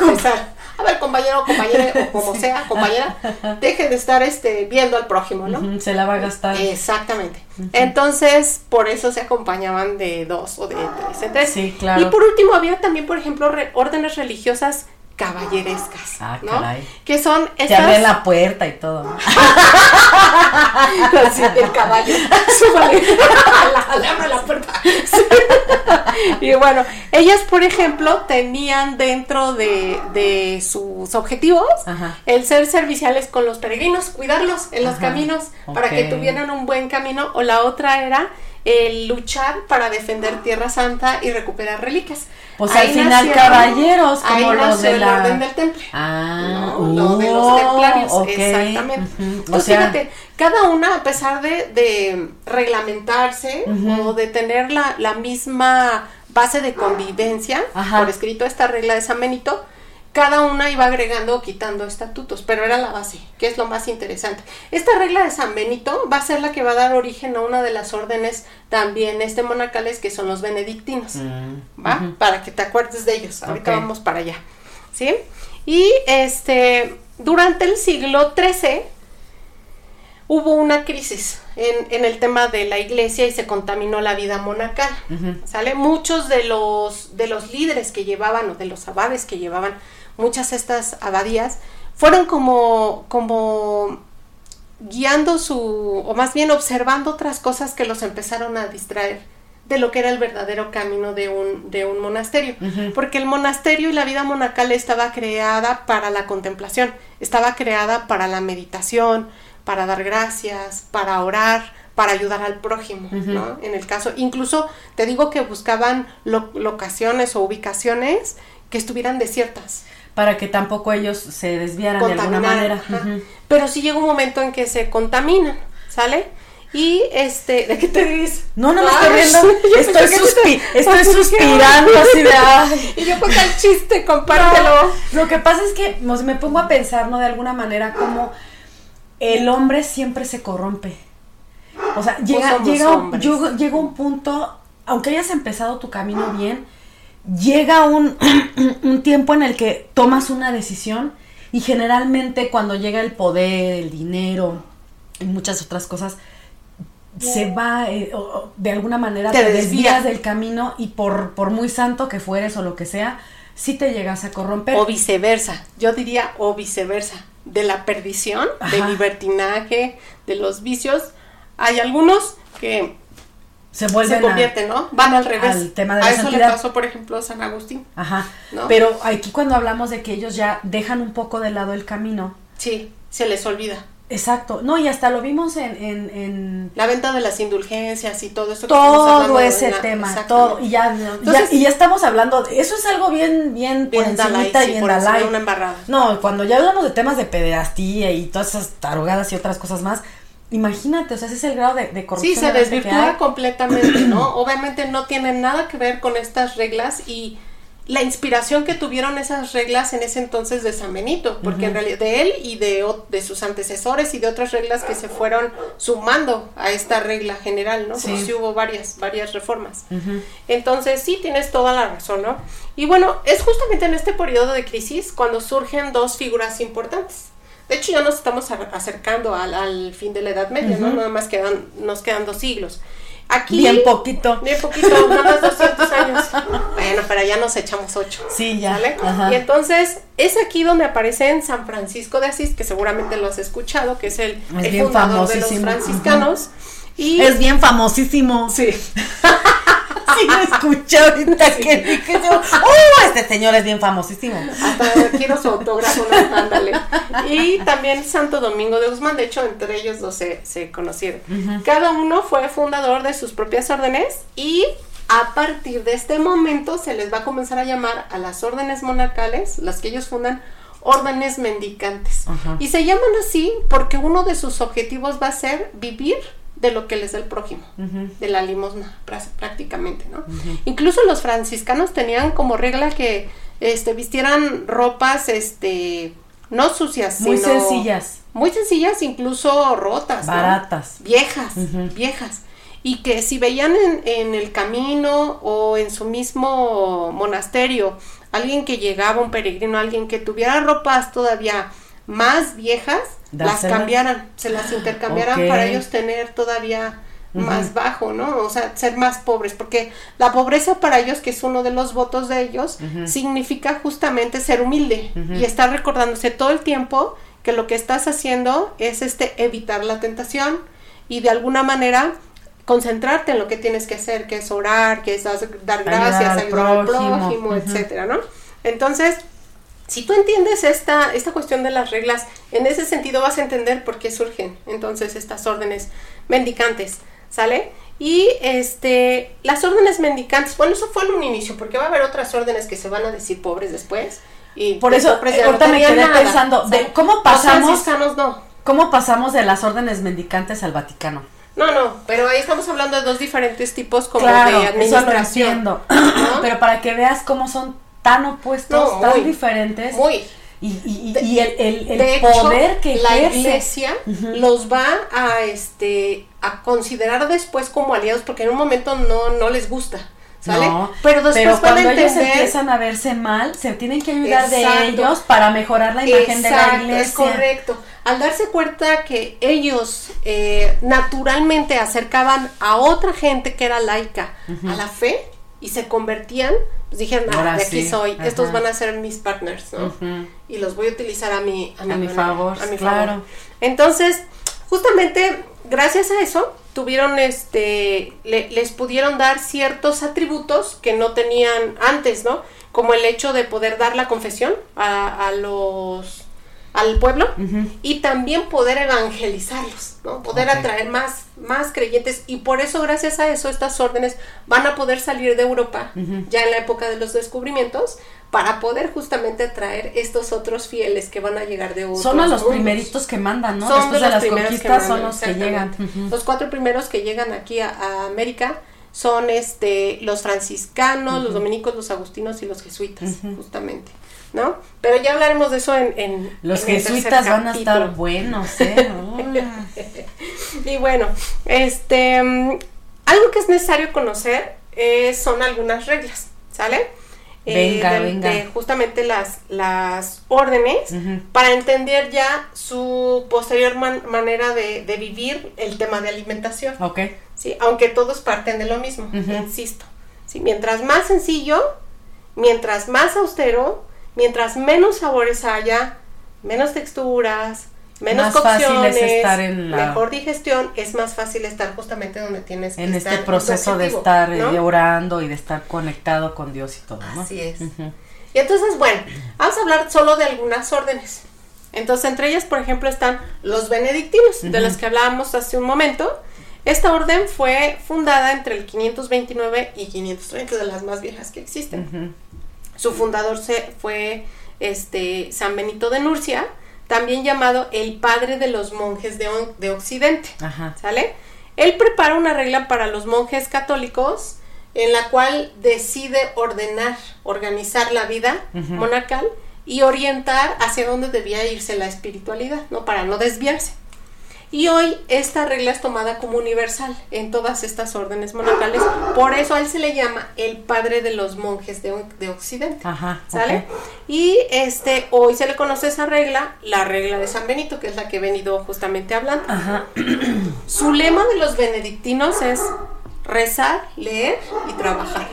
A ver, compañero, compañera, o [LAUGHS] como sea, compañera, deje de estar este, viendo al prójimo, ¿no? se la va a gastar. Exactamente. Entonces, por eso se acompañaban de dos o de tres Sí, claro. Y por último, había también, por ejemplo, órdenes religiosas caballerescas, ah, ¿no? Que son estas... Te abren la puerta y todo. Así, [LAUGHS] el caballo. [LAUGHS] [LAUGHS] le abre la puerta. Y bueno, ellas, por ejemplo, tenían dentro de, sus objetivos el ser serviciales con los peregrinos, cuidarlos en los caminos para que tuvieran un buen camino. O la otra era el luchar para defender Tierra Santa y recuperar reliquias. Pues al final caballeros, como los de la... orden del temple. Ah, lo de los templarios, exactamente. Entonces, fíjate, cada una, a pesar de, reglamentarse o de tener la, la, misma base de convivencia, por escrito esta regla de San Benito, cada una iba agregando o quitando estatutos, pero era la base, que es lo más interesante. Esta regla de San Benito va a ser la que va a dar origen a una de las órdenes también este monacales que son los benedictinos, mm, ¿va? Para que te acuerdes de ellos. Ahorita vamos para allá, ¿sí? Y este durante el siglo XIII hubo una crisis en, en, el tema de la iglesia y se contaminó la vida monacal. ¿Sale? Muchos de los, de los líderes que llevaban o de los abades que llevaban muchas de estas abadías, fueron como, como guiando su, o más bien observando otras cosas que los empezaron a distraer de lo que era el verdadero camino de un, de un monasterio. Porque el monasterio y la vida monacal estaba creada para la contemplación, estaba creada para la meditación, para dar gracias, para orar, para ayudar al prójimo, ¿no? En el caso, incluso te digo que buscaban locaciones o ubicaciones que estuvieran desiertas para que tampoco ellos se desviaran de alguna manera. Pero sí llega un momento en que se contaminan, ¿sale? Y este, ¿de qué te dices? No, no me estoy viendo. [LAUGHS] Estoy, estoy [LAUGHS] suspirando así de ay. [LAUGHS] Y yo pongo el chiste, compártelo. lo que pasa es que me pongo a pensar, ¿no? De alguna manera, como el hombre siempre se corrompe. O sea, llega, llega, llega un punto, aunque hayas empezado tu camino bien, llega un, [CLEARS THROAT] un tiempo en el que tomas una decisión y generalmente cuando llega el poder, el dinero y muchas otras cosas, se va, eh, de alguna manera te, desvías del camino y por, por muy santo que fueres o lo que sea, sí te llegas a corromper. O viceversa, yo diría o viceversa, de la perdición, del libertinaje, de los vicios. Hay algunos que se se convierten, ¿no? Van al revés. Al tema de la a eso le pasó, por ejemplo, a San Agustín. Ajá. Pero aquí cuando hablamos de que ellos ya dejan un poco de lado el camino. Sí, se les olvida. Exacto, no, y hasta lo vimos en... en, La venta de las indulgencias y todo eso. Todo ese tema, todo, y ya, y ya estamos hablando, de, eso es algo bien, bien, por encimita y bien dalai. una embarrada. No, cuando ya hablamos de temas de pederastía y todas esas tarugadas y otras cosas más, Imagínate, o sea, ese es el grado de, de corrupción. Sí, se desvirtúa completamente, [CLEARS THROAT] ¿no? Obviamente no tiene nada que ver con estas reglas y la inspiración que tuvieron esas reglas en ese entonces de San Benito, porque en realidad de él y de, de, sus antecesores y de otras reglas que se fueron sumando a esta regla general, ¿no? Sí, sí hubo varias, varias reformas. Entonces, sí, tienes toda la razón, ¿no? Y bueno, es justamente en este periodo de crisis cuando surgen dos figuras importantes. De hecho, ya nos estamos acercando al, fin de la Edad Media, ¿no? Nada más quedan, nos quedan dos siglos. Aquí, bien poquito. Bien poquito, nada más 200 años. Bueno, pero ya nos echamos ocho. Sí, ya. ¿vale? Y entonces, es aquí donde aparece en San Francisco de Asís, que seguramente lo has escuchado, que es el, fundador de los franciscanos. Y es bien famosísimo. Sí. [LAUGHS] sí lo escuché ahorita que dije yo, ¡uh! Este señor es bien famosísimo. Hasta quiero su autógrafo, ándale. Y también Santo Domingo de Guzmán, de hecho, entre ellos dos se, se conocieron. Cada uno fue fundador de sus propias órdenes y a partir de este momento se les va a comenzar a llamar a las órdenes monarcales, las que ellos fundan, órdenes mendicantes. Y se llaman así porque uno de sus objetivos va a ser vivir de lo que les da el prójimo, de la limosna prácticamente, ¿no? Incluso los franciscanos tenían como regla que este vistieran ropas este no sucias, muy sencillas. Muy sencillas, incluso rotas, baratas, viejas, viejas. Y que si veían en, en el camino o en su mismo monasterio alguien que llegaba, un peregrino, alguien que tuviera ropas todavía más viejas, las cambiaran, se las intercambiaran para ellos tener todavía más bajo, ¿no? O sea, ser más pobres, porque la pobreza para ellos, que es uno de los votos de ellos, significa justamente ser humilde y estar recordándose todo el tiempo que lo que estás haciendo es este evitar la tentación y de alguna manera concentrarte en lo que tienes que hacer, que es orar, que es dar gracias, ayudar al prójimo, etcétera, ¿no? Entonces, si tú entiendes esta, esta cuestión de las reglas, en ese sentido vas a entender por qué surgen entonces estas órdenes mendicantes, ¿sale? Y este, las órdenes mendicantes, bueno, eso fue en un inicio, porque va a haber otras órdenes que se van a decir pobres después. Y por eso, ahorita me quedé pensando, de cómo pasamos, no. ¿cómo pasamos de las órdenes mendicantes al Vaticano? No, no, pero ahí estamos hablando de dos diferentes tipos como de administración. Eso [CLEARS THROAT] Pero para que veas cómo son tan opuestos, tan diferentes. Muy. Y, y, el, el, poder que la iglesia los va a este a considerar después como aliados porque en un momento no, no les gusta. ¿Sale? pero después cuando ellos empiezan a verse mal, se tienen que ayudar de ellos para mejorar la imagen de la iglesia. Es correcto. Al darse cuenta que ellos eh, naturalmente acercaban a otra gente que era laica a la fe y se convertían, pues dijeron, ah, de aquí soy, estos van a ser mis partners, ¿no? Y los voy a utilizar a mi, a, mi, favor. A mi claro. Entonces, justamente, gracias a eso, tuvieron este, les pudieron dar ciertos atributos que no tenían antes, ¿no? Como el hecho de poder dar la confesión a, a los al pueblo y también poder evangelizarlos, ¿no? Poder atraer más, más creyentes. Y por eso gracias a eso estas órdenes van a poder salir de Europa ya en la época de los descubrimientos para poder justamente atraer estos otros fieles que van a llegar de otros Son los primeritos que mandan, ¿no? Después de, las conquistas son los que llegan. Los cuatro primeros que llegan aquí a, América son este los franciscanos, los dominicos, los agustinos y los jesuitas, justamente. ¿No? Pero ya hablaremos de eso en... Los jesuitas van a estar buenos, ¿eh? [LAUGHS] y bueno, este, mm, algo que es necesario conocer eh, son algunas reglas, ¿sale? Eh, venga, venga. justamente las, las órdenes para entender ya su posterior manera de, vivir el tema de alimentación. Ok. Sí, aunque todos parten de lo mismo, insisto. Sí, mientras más sencillo, mientras más austero, mientras menos sabores haya, menos texturas, menos Más fácil es cocciones, estar en la- mejor digestión, es más fácil estar justamente donde tienes que En estar este tu proceso de estar eh, ¿no? orando y de estar conectado con Dios y todo, ¿no? Así es. Y entonces, bueno, vamos a hablar solo de algunas órdenes. Entonces, entre ellas, por ejemplo, están los benedictinos, de los que hablábamos hace un momento. Esta orden fue fundada entre el 529 y 530, de las más viejas que existen. Ujú. Su fundador se, fue este, San Benito de Nurcia, también llamado el padre de los monjes de, de Occidente. Ajá. ¿Sale? Él prepara una regla para los monjes católicos en la cual decide ordenar, organizar la vida monacal y orientar hacia dónde debía irse la espiritualidad, ¿no? Para no desviarse. Y hoy esta regla es tomada como universal en todas estas órdenes monacales, por eso a él se le llama el padre de los monjes de, de Occidente. Ajá. ¿Sale? Y este, hoy se le conoce esa regla, la regla de San Benito, que es la que he venido justamente hablando. Ajá. [CLEARS THROAT] Su lema de los benedictinos es rezar, leer y trabajar.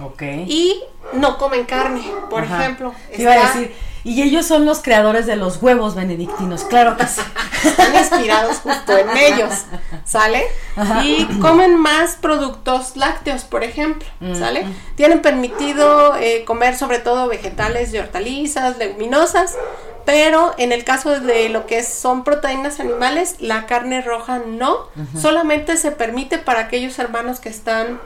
Ok. Y no comen carne, por Ajá. ejemplo. Iba a decir, y ellos son los creadores de los huevos benedictinos, claro que sí. Están inspirados justo en [LAUGHS] ellos, ¿sale? Ajá. Y comen más productos lácteos, por ejemplo, Mm, ¿sale? mm. Tienen permitido eh, comer sobre todo vegetales y hortalizas, leguminosas, pero en el caso de lo que son proteínas animales, la carne roja no, solamente se permite para aquellos hermanos que están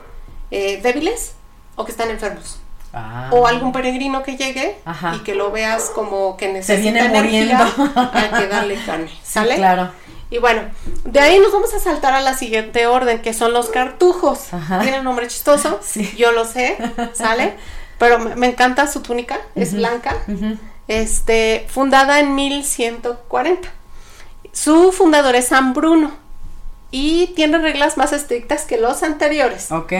eh, débiles o que están enfermos. Ah. O algún peregrino que llegue Ajá. y que lo veas como que necesita viene energía, muriendo. hay que darle carne, Sí, ¿sale? claro. Y bueno, de ahí nos vamos a saltar a la siguiente orden, que son los cartujos. Ajá. Tiene un nombre chistoso, Sí. yo lo sé, ¿sale? Pero me, me encanta su túnica, es blanca, Ujú. este, fundada en 1140. Su fundador es San Bruno y tiene reglas más estrictas que los anteriores, Ok.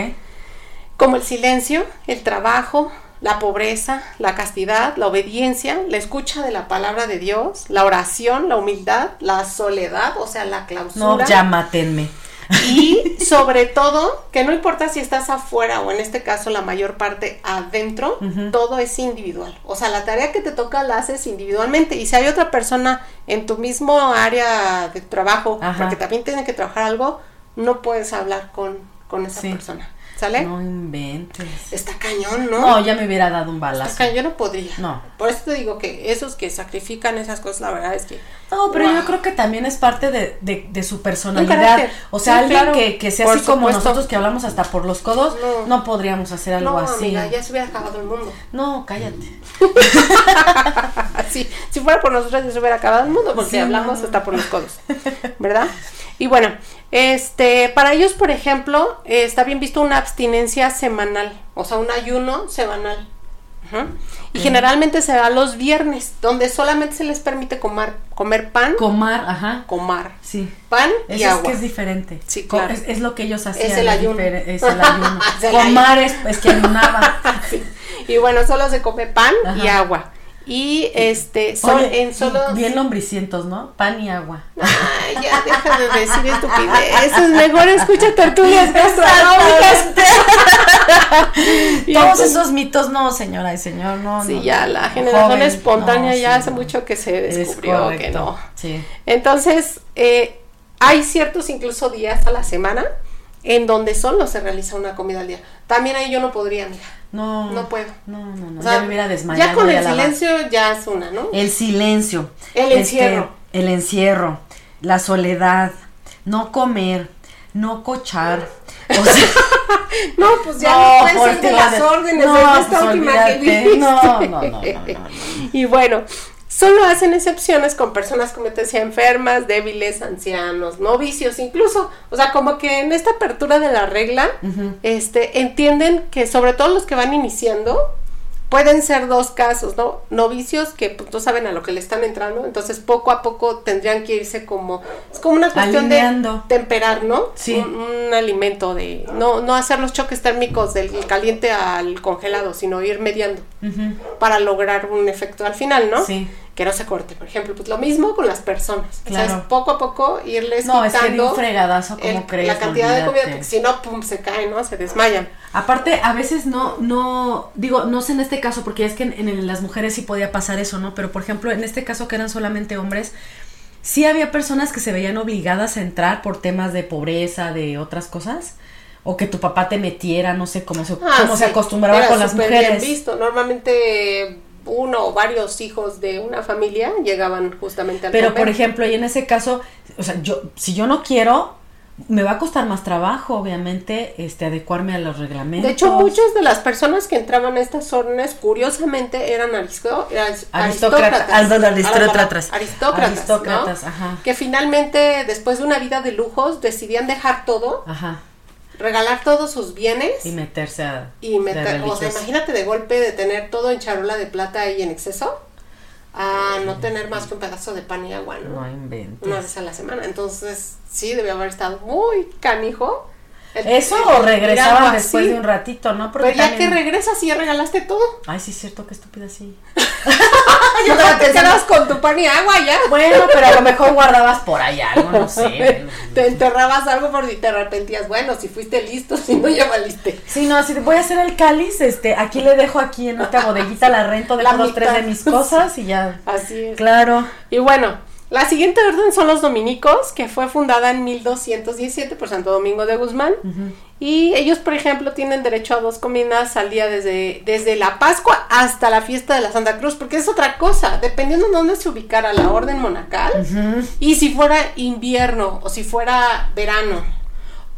Como el silencio, el trabajo, la pobreza, la castidad, la obediencia, la escucha de la palabra de Dios, la oración, la humildad, la soledad, o sea, la clausura. No, ya mátenme. Y sobre todo, que no importa si estás afuera o en este caso la mayor parte adentro, todo es individual. O sea, la tarea que te toca la haces individualmente. Y si hay otra persona en tu mismo área de trabajo, Ajá. porque también tiene que trabajar algo, no puedes hablar con, con esa Sí. persona. ¿Sale? No inventes. Está cañón, ¿no? No, ya me hubiera dado un Está balazo. cañón, yo no podría. No. Por eso te digo que esos que sacrifican esas cosas, la verdad es que... No, pero Wow. yo creo que también es parte de, de, de su personalidad. O sea, Sí, alguien claro. que, que sea Por así como nosotros que hablamos hasta por los codos, No. no, podríamos hacer algo No, así. amiga, ya se hubiera acabado el mundo. No, cállate. [LAUGHS] Así, si fuera por nosotros ya se hubiera acabado el mundo, porque Sí, hablamos no. hasta por los codos, [LAUGHS] ¿verdad? Y bueno, este, para ellos, por ejemplo, eh, está bien visto una abstinencia semanal, o sea, un ayuno semanal. Y generalmente se da los viernes, donde solamente se les permite comer, comer pan, Comar, ajá. comer Sí. pan y Eso es agua. que es diferente. Sí, claro. Es, es lo que ellos hacían. el ayuno. Es el [LAUGHS] ayuno. Es el Comar es, es que ayunaban. [LAUGHS] Sí. Y bueno, solo se come pan y agua. Y este, son Oye, en solo bien lombricientos, ¿no? Pan y agua. Ay, ya deja de decir estupideces. Mejor escucha tertulias gastronómicas. [LAUGHS] [LAUGHS] Todos esos mitos, no, señora y señor, no. Sí, no, ya no, la generación joven, espontánea no, ya sí, hace mucho que se Es descubrió que no. Sí. Entonces, eh, hay ciertos incluso días a la semana en donde solo se realiza una comida al día. También ahí yo no podría, mira. No. No puedo. No, no, no. O sea, ya me hubiera desmayado. Ya con el la- silencio ya es una, ¿no? El silencio. El Este, encierro. el encierro. La soledad. No comer. No cochar. O sea, [LAUGHS] No, pues ya No, no, puede por ser de las de- órdenes no, de esta pues última que olvídate. No, no, no, no, no, no. [LAUGHS] Y bueno, solo hacen excepciones con personas, como te decía, enfermas, débiles, ancianos, novicios, incluso. O sea, como que en esta apertura de la regla, este, entienden que sobre todo los que van iniciando, pueden ser dos casos, ¿no? Novicios que pues, no saben a lo que le están entrando, entonces poco a poco tendrían que irse como, es como una cuestión Alineando. de temperar, ¿no? Sí. Un, un alimento de, no, no hacer los choques térmicos del caliente al congelado, sino ir mediando para lograr un efecto al final, ¿no? Sí. Que no se corte. Por ejemplo, pues lo mismo con las personas. O sea, Claro. es poco a poco irles No, es que quitando fregadazo, ¿cómo el- crees? la cantidad de comida, porque si no, pum, se caen, ¿no? Se desmayan. Aparte, a veces no, no, digo, no sé en este caso, porque es que en, en las mujeres sí podía pasar eso, ¿no? Pero por ejemplo, en este caso que eran solamente hombres, sí había personas que se veían obligadas a entrar por temas de pobreza, de otras cosas, o que tu papá te metiera, no sé cómo se, Ah, cómo se sí, acostumbraba era con las súper bien mujeres. visto. Normalmente uno o varios hijos de una familia llegaban justamente al Pero por ejemplo, y en ese caso, o sea, yo, si yo no quiero, me va a costar más trabajo, obviamente, este, adecuarme a los reglamentos. De hecho, muchas de las personas que entraban a estas órdenes, curiosamente, eran aristo- aris- Aristócratas. aristócratas. Ah, aristócratas. Aristócratas. Aristócratas, ¿no? ajá. Que finalmente, después de una vida de lujos, decidían dejar todo, Ajá. Regalar todos sus bienes Y meterse a. y meter. O sea, imagínate de golpe de tener todo en charola de plata y en exceso, a no tener más que un pedazo de pan y agua, ¿no? No inventes. Una vez a la semana. Entonces, sí, debe haber estado muy canijo. El- Eso el- o regresaban así. después de un ratito, ¿no? Pero ya también- que regresas y ya regalaste todo. Ay, sí, es cierto, qué estúpida sí. [LAUGHS] Ya te quedas con tu pan y agua ya. Bueno, pero a lo mejor guardabas por ahí algo, no sé. [LAUGHS] te enterrabas algo por si te arrepentías. Bueno, si fuiste listo, [LAUGHS] si no, ya valiste. Sí, no, si voy a hacer el cáliz, este, aquí le dejo aquí en esta bodeguita la rento de La todos tres de mis cosas y ya. Así es. Claro. Y bueno, la siguiente orden son los dominicos, que fue fundada en 1217 por Santo Domingo de Guzmán. Y ellos, por ejemplo, tienen derecho a dos comidas al día desde, desde la Pascua hasta la fiesta de la Santa Cruz, porque es otra cosa, dependiendo de dónde se ubicara la orden monacal, y si fuera invierno o si fuera verano,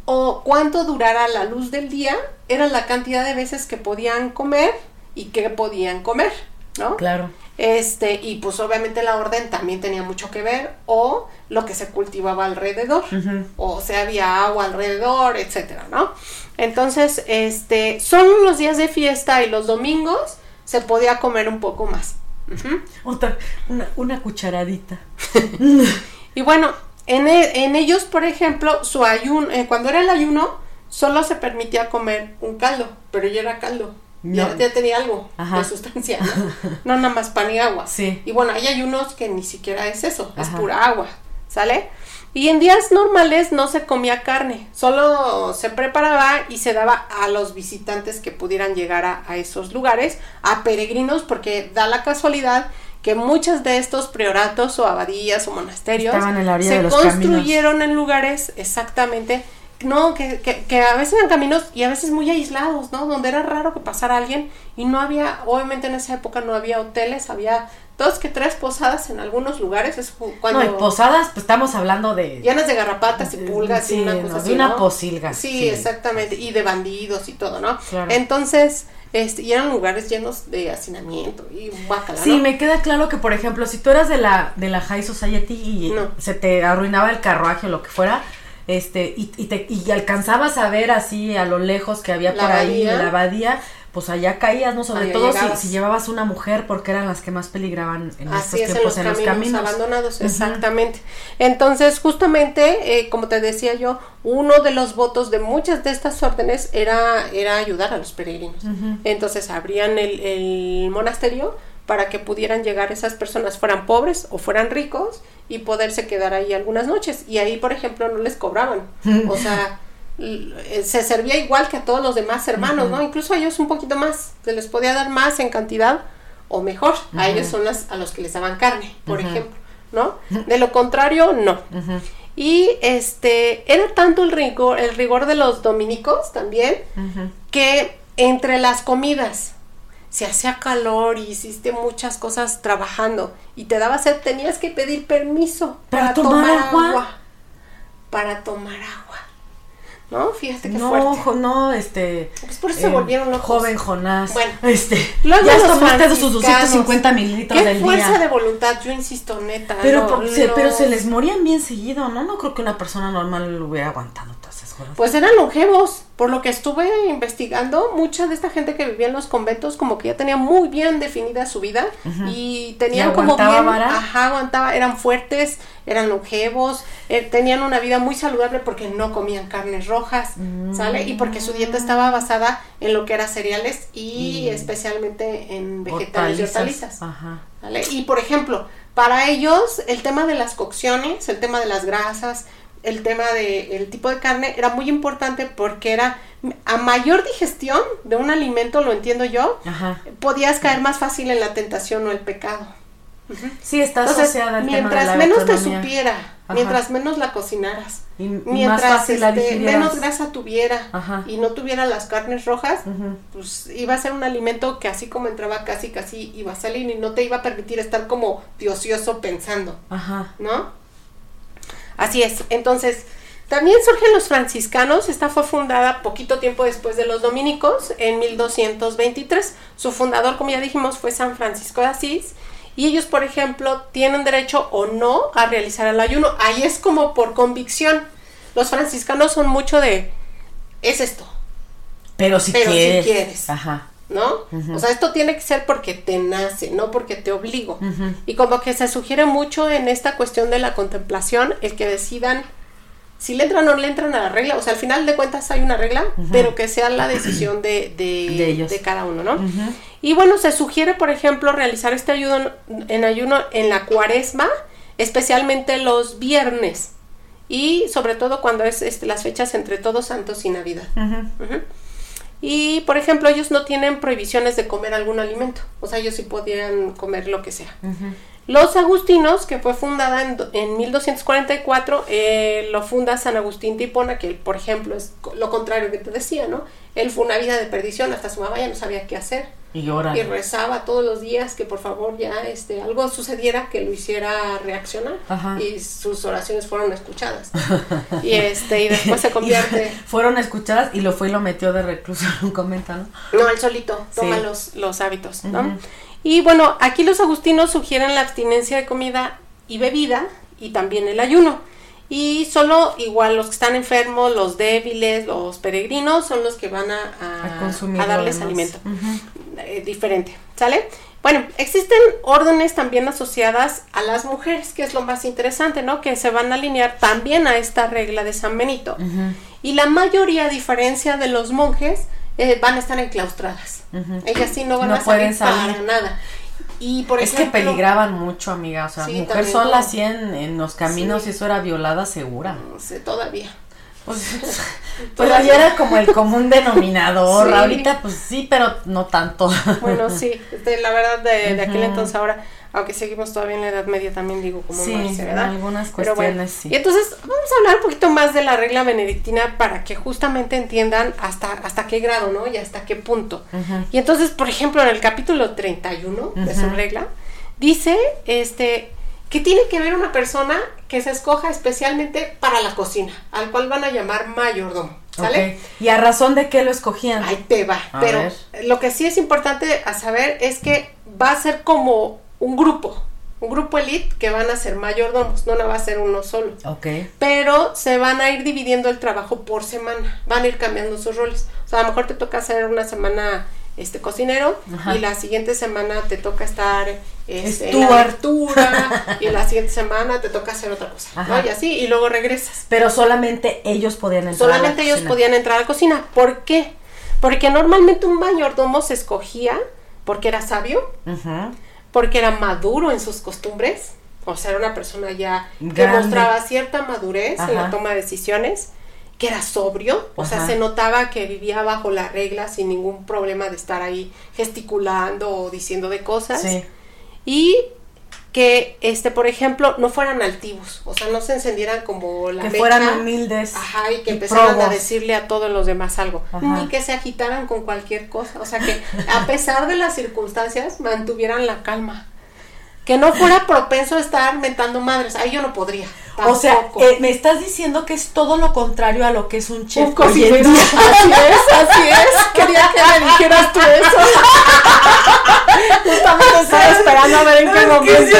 o cuánto durara la luz del día, era la cantidad de veces que podían comer y que podían comer, ¿no? Claro. Este, y pues obviamente la orden también tenía mucho que ver, o lo que se cultivaba alrededor, o si había agua alrededor, etcétera, ¿no? Entonces, este, solo los días de fiesta y los domingos se podía comer un poco más. Otra, una, una cucharadita. [LAUGHS] Y bueno, en, e- en ellos, por ejemplo, su ayuno, eh, cuando era el ayuno, solo se permitía comer un caldo, pero ya era caldo. Ya, No. ya tenía algo Ajá. de sustancia, [LAUGHS] ¿no? Nada más pan y agua. Sí. Y bueno, hay ayunos que ni siquiera es eso, es pura agua, ¿sale? Y en días normales no se comía carne, solo se preparaba y se daba a los visitantes que pudieran llegar a, a esos lugares, a peregrinos, porque da la casualidad que muchos de estos prioratos o abadías o monasterios se construyeron en lugares exactamente, no, que, que, que a veces eran caminos y a veces muy aislados, ¿no? Donde era raro que pasara alguien y no había, obviamente en esa época no había hoteles, había dos que tres posadas en algunos lugares, es cu- cuando No, posadas, pues estamos hablando de. llenas de garrapatas y pulgas Sí, y una no, cosa de así, una ¿no? posilga, Sí, sí. exactamente, y de bandidos y todo, ¿no? Claro. Entonces, este, y eran lugares llenos de hacinamiento y guacala, Sí, me queda claro que, por ejemplo, si tú eras de la, de la High Society y se te arruinaba el carruaje o lo que fuera, este, y, y, te, y alcanzabas a ver así a lo lejos que había La por ahí abadía. la abadía, pues allá caías, ¿no? Sobre Allá todo si, llevas una mujer, porque eran las que más peligraban en estos es, en tiempos los, caminos, abandonados, Ujú. exactamente. Entonces, justamente, eh, como te decía yo, uno de los votos de muchas de estas órdenes era, era ayudar a los peregrinos. Entonces, abrían el, el monasterio para que pudieran llegar esas personas, fueran pobres o fueran ricos, y poderse quedar ahí algunas noches. Y ahí, por ejemplo, no les cobraban. O sea, eh, se servía igual que a todos los demás hermanos, ¿no? Incluso a ellos un poquito más. Se les podía dar más en cantidad o mejor. A ellos son las, a los que les daban carne, por ejemplo, ¿no? De lo contrario, no. Y este, era tanto el rigor, el rigor de los dominicos también, que entre las comidas se hacía calor y hiciste muchas cosas trabajando y te daba sed, tenías que pedir permiso ¿Para tomar agua? Para tomar agua. ¿No? Fíjate qué No, fuerte. jo- no, este. Pues por eso se volvieron locos. Joven Jonás. Bueno. este. Luego ya tomaste sus franciscanos. 250 mililitros Qué del fuerza día. de voluntad, yo insisto, neta. Pero, no, por- se, no. pero se les morían bien seguido, ¿no? No creo que una persona normal lo hubiera aguantado Pues eran longevos, por lo que estuve investigando, mucha de esta gente que vivía en los conventos como que ya tenía muy bien definida su vida y tenían como bien, ajá, aguantaba, eran fuertes, eran longevos, eh, tenían una vida muy saludable porque no comían carnes rojas, ¿sale? Y porque su dieta estaba basada en lo que era cereales y especialmente en vegetales y hortalizas. Ajá. Y por ejemplo, para ellos el tema de las cocciones, el tema de las grasas, el tema del tipo de carne era muy importante porque era a mayor digestión de un alimento, lo entiendo yo, podías caer más fácil en la tentación o el pecado. Sí, está asociada al mientras tema de menos te supiera, mientras menos la cocinaras, mientras este, menos grasa tuviera y no tuviera las carnes rojas, pues iba a ser un alimento que así como entraba casi casi iba a salir y no te iba a permitir estar como diocioso pensando, ¿no? Así es. Entonces, también surgen los franciscanos. Esta fue fundada poquito tiempo después de los dominicos, en 1223. Su fundador, como ya dijimos, fue San Francisco de Asís. Y ellos, por ejemplo, tienen derecho o no a realizar el ayuno. Ahí es como por convicción. Los franciscanos son mucho de, es esto. Pero si quieres. Si quieres. Ajá. ¿No? O sea, esto tiene que ser porque te nace, no porque te obligo. Y como que se sugiere mucho en esta cuestión de la contemplación el que decidan si le entran o no le entran a la regla, o sea, al final de cuentas hay una regla, pero que sea la decisión de, de, de, cada uno, ¿no? Y bueno, se sugiere, por ejemplo, realizar este ayuno en ayuno en la cuaresma, especialmente los viernes. Y sobre todo cuando es este, las fechas entre Todos Santos y Navidad. Y, por ejemplo, ellos no tienen prohibiciones de comer algún alimento. O sea, ellos sí podían comer lo que sea. Los agustinos, que fue fundada en, en 1244, eh, lo funda San Agustín de Hipona, que por ejemplo es lo contrario que te decía, ¿no? Él fue una vida de perdición, hasta su mamá ya no sabía qué hacer. Y, y rezaba todos los días que por favor ya este, algo sucediera que lo hiciera reaccionar. Y sus oraciones fueron escuchadas. y este y después se [LAUGHS] convierte... [LAUGHS] fueron escuchadas y lo fue y lo metió de recluso en un comentario ¿no? No, él solito toma los, los hábitos, ¿no? Y bueno, aquí los agustinos sugieren la abstinencia de comida y bebida y también el ayuno. Y solo igual los que están enfermos, los débiles, los peregrinos son los que van a, a, darles alimento eh, diferente, ¿sale? Bueno, existen órdenes también asociadas a las mujeres, que es lo más interesante, ¿no? Que se van a alinear también a esta regla de San Benito. Y la mayoría, a diferencia de los monjes, eh, van a estar enclaustradas. Ellas sí no van a salir, para nada. Y por es que peligraban mucho, amiga. O sea, mujer sola así en, los caminos y eso era violada segura. No sé, todavía. Pues, [LAUGHS] pues era como el común denominador. [LAUGHS] Ahorita, pues sí, pero no tanto. [LAUGHS] Bueno, sí. la verdad, de, de aquel entonces ahora aunque seguimos todavía en la Edad Media también digo como sí, ¿verdad? algunas cuestiones sí. Y entonces vamos a hablar un poquito más de la regla benedictina para que justamente entiendan hasta hasta qué grado, ¿no? Y hasta qué punto. Y entonces, por ejemplo, en el capítulo 31 de su regla dice este que tiene que ver una persona que se escoja especialmente para la cocina, al cual van a llamar mayordomo. ¿Sale? ¿Y a razón de qué lo escogían? Ahí te va. Pero lo que sí es importante a saber es que va a ser como un grupo, un grupo elite que van a ser mayordomos, no, no va a ser uno solo. Ok. Pero se van a ir dividiendo el trabajo por semana, van a ir cambiando sus roles. O sea, a lo mejor te toca hacer una semana este cocinero y la siguiente semana te toca estar este, en la abertura y la siguiente semana te toca hacer otra cosa, ¿no? Y así y luego regresas. Pero solamente ellos podían entrar. Solamente ellos podían entrar a la cocina. ¿Por qué? Porque normalmente un mayordomo se escogía porque era sabio. Ajá porque era maduro en sus costumbres, o sea, era una persona ya que mostraba cierta madurez en la toma de decisiones, que era sobrio, o sea, se notaba que vivía bajo la regla sin ningún problema de estar ahí gesticulando o diciendo de cosas. Y que este por ejemplo no fueran altivos o sea no se encendieran como la que fueran humildes ajá y que empezaran a decirle a todos los demás algo. Ni que se agitaran con cualquier cosa o sea que a pesar de las circunstancias mantuvieran la calma que no fuera propenso a estar mentando madres ahí yo no podría o sea, eh, me estás diciendo que es todo lo contrario a lo que es un chef. Un. [LAUGHS] Así es, así es. Quería que me dijeras tú eso. [LAUGHS] Justamente estaba esperando a ver en qué momento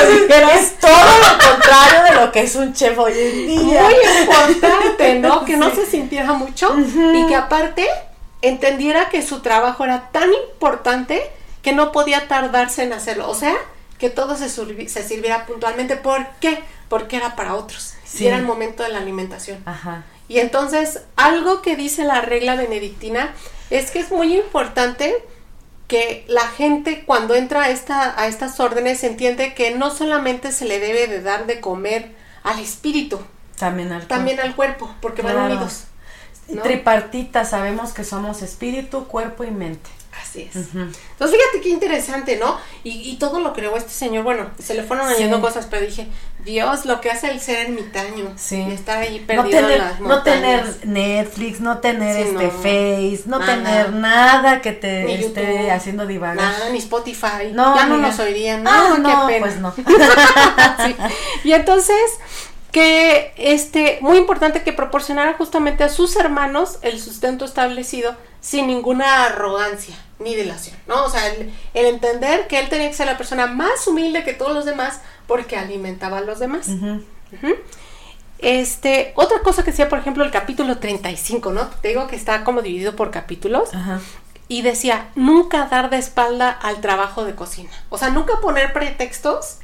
es todo lo contrario de lo que es un chef hoy en día. Muy importante, ¿no? Que no se sintiera mucho y que aparte entendiera que su trabajo era tan importante que no podía tardarse en hacerlo. O sea, que todo se, se sirviera puntualmente. ¿Por qué? Porque era para otros. Y era el momento de la alimentación. Ajá. Y entonces, algo que dice la regla benedictina es que es muy importante que la gente cuando entra a, esta, a estas órdenes entiende que no solamente se le debe de dar de comer al espíritu, también al, también al cuerpo, porque van unidos. Tripartita, sabemos que somos espíritu, cuerpo y mente. Así es. Entonces, fíjate qué interesante, ¿no? Y, todo lo creó este señor. Bueno, se le fueron añadiendo cosas, pero dije, Dios, lo que hace el ser ermitaño. Sí. Y estar ahí perdido no tener, en las No tener Netflix, no tener este Face, no tener nada que te esté haciendo divagar. Nada, ni Spotify. No, ya no nos oirían. No, no, qué pena. pues no. [LAUGHS] Y entonces, que este, muy importante que proporcionara justamente a sus hermanos el sustento establecido sin ninguna arrogancia ni delación, ¿no? O sea, el, entender que él tenía que ser la persona más humilde que todos los demás porque alimentaba a los demás. Este, otra cosa que decía, por ejemplo, el capítulo 35, ¿no? Te digo que está como dividido por capítulos. Y decía, nunca dar de espalda al trabajo de cocina. O sea, nunca poner pretextos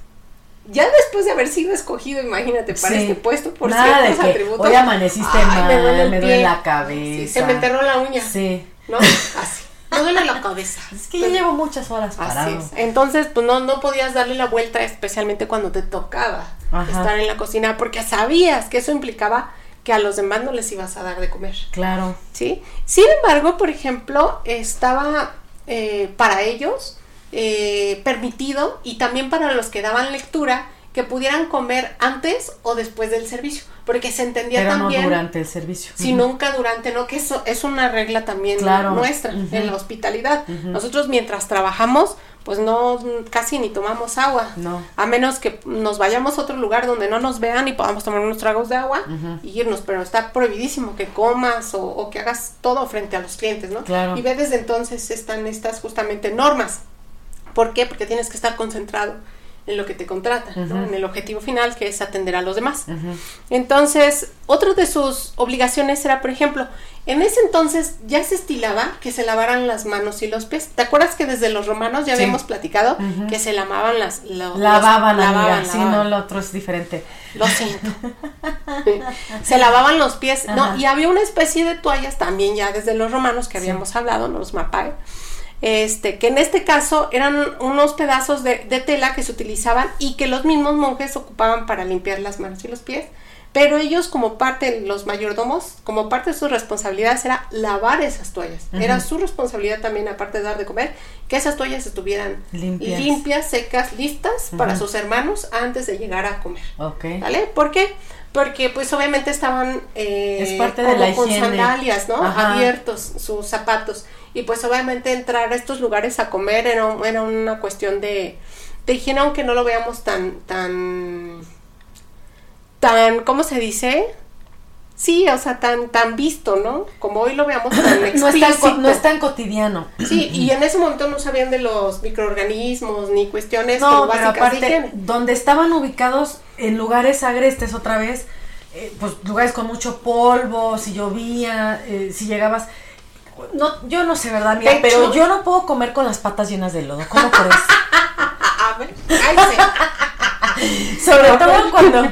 ya después de haber sido escogido, imagínate, para este puesto por Nada ciertos de que atributos. Hoy amaneciste mal, me duele, me duele la cabeza. se me enterró la uña. Sí. ¿No? Así. Me duele la cabeza. Es que yo llevo muchas horas parado. Así es. Entonces, pues no, no podías darle la vuelta, especialmente cuando te tocaba estar en la cocina, porque sabías que eso implicaba que a los demás no les ibas a dar de comer. Claro. ¿Sí? Sin embargo, por ejemplo, estaba eh, para ellos eh, permitido y también para los que daban lectura que pudieran comer antes o después del servicio, porque se entendía Pero también no durante el servicio. Si nunca durante, no que eso es una regla también nuestra en la hospitalidad. Nosotros mientras trabajamos, pues no casi ni tomamos agua, no. a menos que nos vayamos a otro lugar donde no nos vean y podamos tomar unos tragos de agua y irnos, pero está prohibidísimo que comas o, o, que hagas todo frente a los clientes, ¿no? Claro. Y ve desde entonces están estas justamente normas ¿Por qué? Porque tienes que estar concentrado en lo que te contrata, en el objetivo final que es atender a los demás. Entonces, otra de sus obligaciones era, por ejemplo, en ese entonces ya se estilaba que se lavaran las manos y los pies. ¿Te acuerdas que desde los romanos ya habíamos platicado que se lavaban las... lavaban, lavaban, sí, no, lo otro es diferente. Lo siento. se lavaban los pies, ¿no? Y había una especie de toallas también ya desde los romanos que habíamos hablado, los mapae este, que en este caso eran unos pedazos de, tela que se utilizaban y que los mismos monjes ocupaban para limpiar las manos y los pies, pero ellos como parte, los mayordomos, como parte de sus responsabilidades era lavar esas toallas, era su responsabilidad también, aparte de dar de comer, que esas toallas estuvieran limpias, secas, listas para sus hermanos antes de llegar a comer. ¿Vale? ¿Por qué? Porque pues obviamente estaban eh, de con sandalias, ¿no? Abiertos sus zapatos. Y pues obviamente entrar a estos lugares a comer era, era una cuestión de, de higiene, aunque no lo veamos tan, tan, tan, ¿cómo se dice? Sí, o sea, tan, tan visto, ¿no? Como hoy lo veamos tan [LAUGHS] no, es tan, no es tan cotidiano. Sí, y en ese momento no sabían de los microorganismos ni cuestiones no, pero aparte, donde estaban ubicados en lugares agrestes otra vez, eh, pues lugares con mucho polvo, si llovía, eh, si llegabas no, yo no sé, ¿verdad, mía? Pero yo no puedo comer con las patas llenas de lodo. ¿Cómo crees? [LAUGHS] A ver, Sobre todo cuando.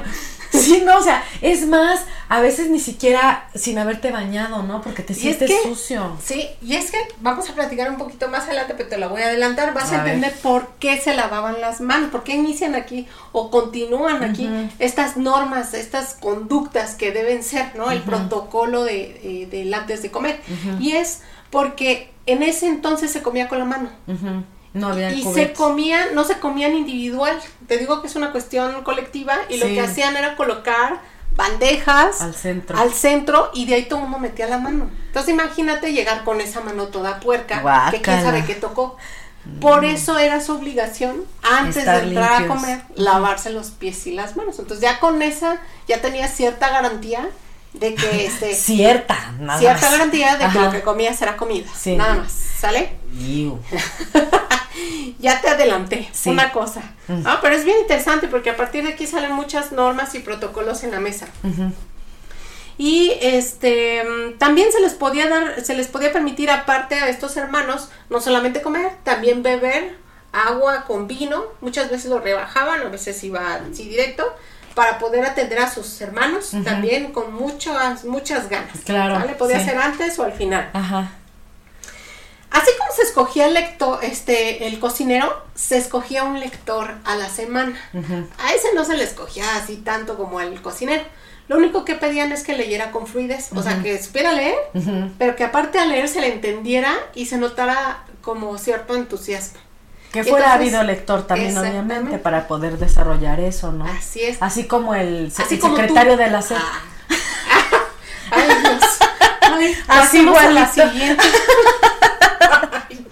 Sí, no, o sea, es más, a veces ni siquiera sin haberte bañado, ¿no? Porque te sientes sucio. Sí, y es que vamos a platicar un poquito más adelante, pero te lo voy a adelantar. Vas a, entender por qué se lavaban las manos, por qué inician aquí o continúan aquí estas normas, estas conductas que deben ser, ¿no? El protocolo de, eh, del antes de comer. Y es porque en ese entonces se comía con la mano. No había y se comía, no se comían individual. Te digo que es una cuestión colectiva y lo que hacían era colocar bandejas al centro. al centro y de ahí todo el mundo metía la mano. Entonces imagínate llegar con esa mano toda puerca, que quién sabe qué tocó. Por mm. eso era su obligación, antes de entrar a comer, lavarse los pies y las manos. Entonces ya con esa ya tenía cierta garantía de que [LAUGHS] este cierta cierta garantía de que lo que comías era comida nada más sale [LAUGHS] ya te adelanté Sí. una cosa. Mm. Ah, pero es bien interesante porque a partir de aquí salen muchas normas y protocolos en la mesa. Y este también se les podía dar, se les podía permitir aparte a estos hermanos no solamente comer, también beber agua con vino. Muchas veces lo rebajaban, a veces iba así directo para poder atender a sus hermanos también con muchas muchas ganas. Claro, ¿vale? Podía sí. ser antes o al final. Ajá. Así como se escogía el lector, este, el cocinero, se escogía un lector a la semana. A ese no se le escogía así tanto como al cocinero. Lo único que pedían es que leyera con fluidez, o sea, que supiera leer, pero que aparte al leer se le entendiera y se notara como cierto entusiasmo. Que fuera Entonces, habido lector también, obviamente, para poder desarrollar eso, ¿no? Así es. Así como el, se- Así el como secretario tú. de la SEP. Ah. [LAUGHS] Ay, Dios. Ay, Así a la siguiente. [LAUGHS]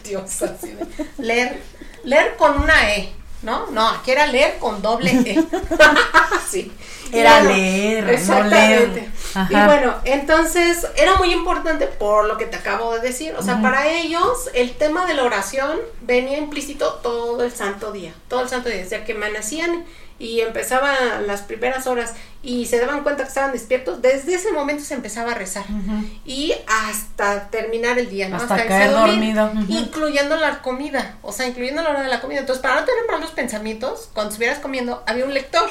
Ay, Dios, así de- Leer, leer con una E, ¿no? No, aquí era leer con doble E. [LAUGHS] sí. Era leer, no Exactamente. leer. Y bueno, entonces era muy importante por lo que te acabo de decir. O sea, para ellos el tema de la oración venía implícito todo el santo día. Todo el santo día. Desde que amanecían y empezaban las primeras horas y se daban cuenta que estaban despiertos, desde ese momento se empezaba a rezar. Y hasta terminar el día, ¿no? Hasta irse a caer dormir, dormido. Incluyendo la comida, o sea, incluyendo la hora de la comida. Entonces, para no tener malos pensamientos, cuando estuvieras comiendo, había un lector.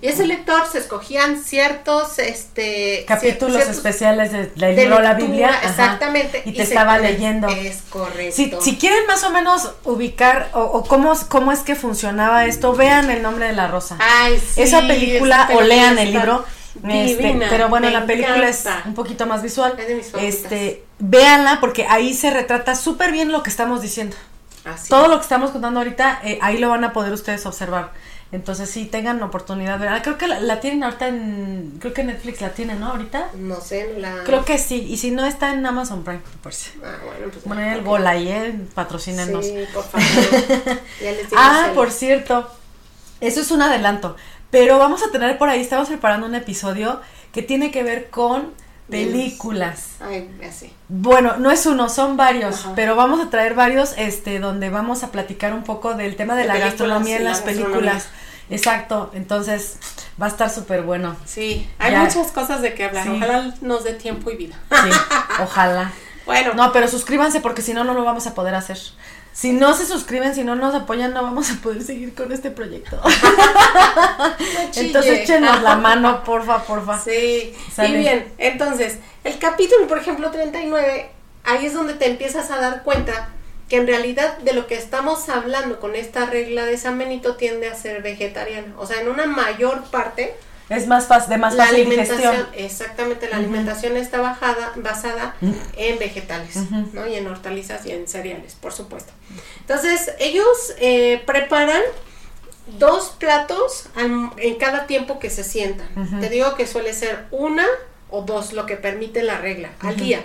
Y ese lector se escogían ciertos, este... Capítulos ciertos- especiales de, libro La Biblia. ajá, Exactamente. Y te estaba leyendo. Es correcto. Si, si quieren más o menos ubicar o, o cómo, cómo es que funcionaba esto, vean el nombre de la rosa. Ay, sí, esa película esa o lean el libro. este, pero bueno, la película es un poquito más visual. Es de mis. Este, véanla porque ahí se retrata súper bien lo que estamos diciendo. Así Todo es. lo que estamos contando ahorita, eh, ahí lo van a poder ustedes observar. Entonces, sí, tengan oportunidad de verla. Creo que la, la tienen ahorita en. Creo que Netflix la tiene, ¿no? Ahorita. No sé, no la... Creo que sí. Y si no, está en Amazon Prime, por si. Ah, bueno, pues... Bueno, el gol ahí, ¿eh? Patrocínenos. Sí, por favor. [LAUGHS] ya les Ah, por cierto, eso es un adelanto. Pero vamos a tener por ahí, estamos preparando un episodio que tiene que ver con películas. Ay, así. Bueno, no es uno, son varios, Ajá. pero vamos a traer varios, este, donde vamos a platicar un poco del tema de, De la gastronomía en la las películas. Exacto, entonces va a estar súper bueno. Sí, hay Ya. muchas cosas de que hablar. Sí. Ojalá nos dé tiempo y vida. Sí, ojalá. [LAUGHS] Bueno, No, pero suscríbanse porque si no, no lo vamos a poder hacer. Si no se suscriben, si no nos apoyan, no vamos a poder seguir con este proyecto. [LAUGHS] [LAUGHS] Entonces échenos la mano, porfa, porfa. Sí, Sale. y bien, entonces, el capítulo, por ejemplo, 39, ahí es donde te empiezas a dar cuenta que en realidad de lo que estamos hablando con esta regla de San Benito tiende a ser vegetariano. O sea, en una mayor parte, Es más fácil, de más la fácil alimentación, digestión. exactamente, la alimentación está bajada, basada en vegetales. ¿no? Y en hortalizas y en cereales, por supuesto. Entonces, ellos eh, preparan dos platos al- en cada tiempo que se sientan. Te digo que suele ser una o dos, lo que permite la regla, al día.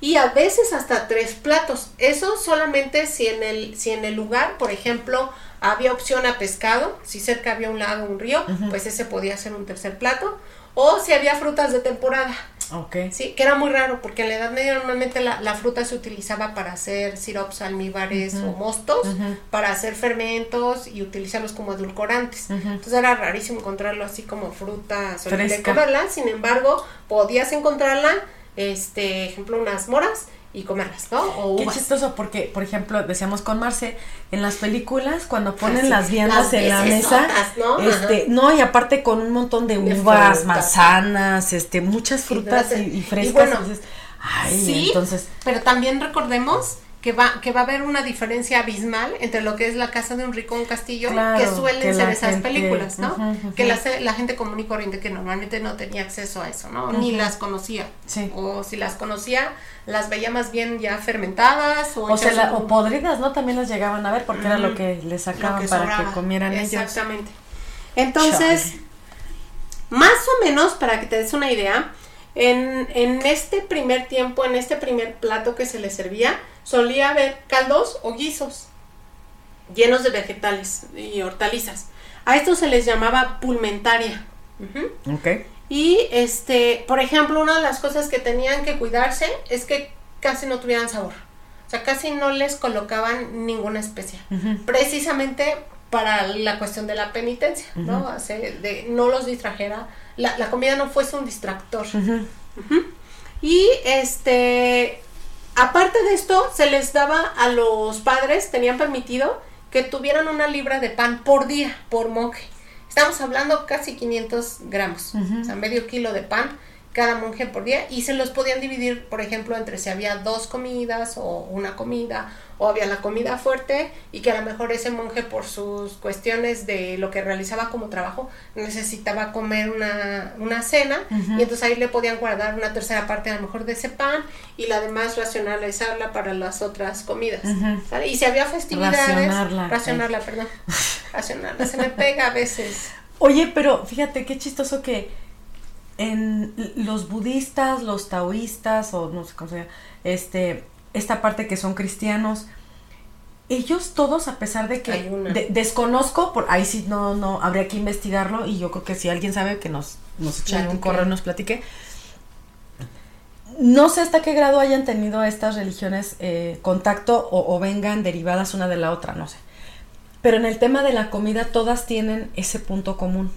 Y a veces hasta tres platos. Eso solamente si en el, si en el lugar, por ejemplo, había opción a pescado, si cerca había un lago, un río, pues ese podía ser un tercer plato. O si había frutas de temporada, Ok. sí, que era muy raro, porque en la Edad Media normalmente la, la fruta se utilizaba para hacer sirops almíbares o mostos, para hacer fermentos y utilizarlos como edulcorantes. Entonces era rarísimo encontrarlo así como fruta solita comerla, sin embargo, podías encontrarla, este, ejemplo, unas moras y comerlas, ¿no? O Qué uvas. chistoso porque, por ejemplo, decíamos con Marce, en las películas cuando ponen Así, las viandas las en la mesa, ¿no? este, no, y aparte con un montón de uvas, manzanas, este, muchas frutas y, y Y frescas. bueno, dices, ay, Sí, entonces, pero también recordemos que va, que va a haber una diferencia abismal entre lo que es la casa de un rico un castillo, Claro, que suelen que ser esas gente- películas, ¿no? Que la, la gente común y corriente que normalmente no tenía acceso a eso, ¿no? Ni las conocía. Sí. O si las conocía, las veía más bien ya fermentadas o, o, se hechas la- un- o podridas, ¿no? También las llegaban a ver porque era lo que les sacaban que para sobraba. que comieran ellos. Exactamente. Entonces, Chale. más o menos, para que te des una idea, en, en este primer tiempo, en este primer plato que se le servía, solía haber caldos o guisos llenos de vegetales y hortalizas. A esto se les llamaba pulmentaria. Ujú. Ok. Y este, por ejemplo, una de las cosas que tenían que cuidarse es que casi no tuvieran sabor. O O sea, casi no les colocaban ninguna especia. Precisamente para la cuestión de la penitencia, ¿no? Hace de no los distrajera, la, la, comida no fuese un distractor. Y este, aparte de esto, se les daba a los padres, tenían permitido que tuvieran una libra de pan por día, por monje. Estamos hablando casi 500 gramos, o sea, medio kilo de pan cada monje por día y se los podían dividir, por ejemplo, entre si había dos comidas o una comida o había la comida fuerte y que a lo mejor ese monje por sus cuestiones de lo que realizaba como trabajo necesitaba comer una, una cena y entonces ahí le podían guardar una tercera parte a lo mejor de ese pan y la demás racionalizarla para las otras comidas. Y si había festividades, racionarla, racionarla perdón, racionarla, se me pega a veces. Oye, pero fíjate qué chistoso que en los budistas, los taoístas, o no sé cómo se llama, este, esta parte que son cristianos, ellos todos, a pesar de que desconozco, por ahí sí no, no, habría que investigarlo, y yo creo que si alguien sabe que nos, nos eche un correo y nos platique. No sé hasta qué grado hayan tenido estas religiones eh, contacto o, o vengan derivadas una de la otra, no sé. Pero en el tema de la comida todas tienen ese punto común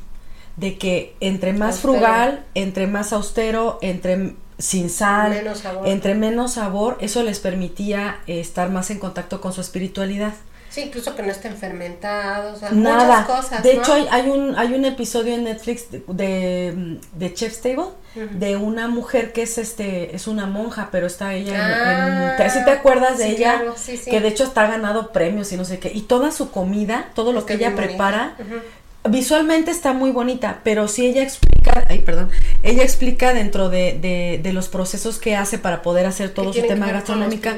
de que entre más frugal, entre más austero, entre sin sal, entre menos sabor, eso les permitía estar más en contacto con su espiritualidad. Sí, incluso que no estén fermentados, Nada. muchas cosas. De hecho, hay, hay, un, hay un episodio en Netflix de, de, Chef's Table de una mujer que es este es una monja, pero está ella en, ah, ¿sí te acuerdas de ella? Que de hecho está ganado premios y no sé qué. Y toda su comida, todo lo que ella prepara, visualmente está muy bonita, pero si ella explica, ay, perdón, ella explica dentro de, de, los procesos que hace para poder hacer todo su tema gastronómico,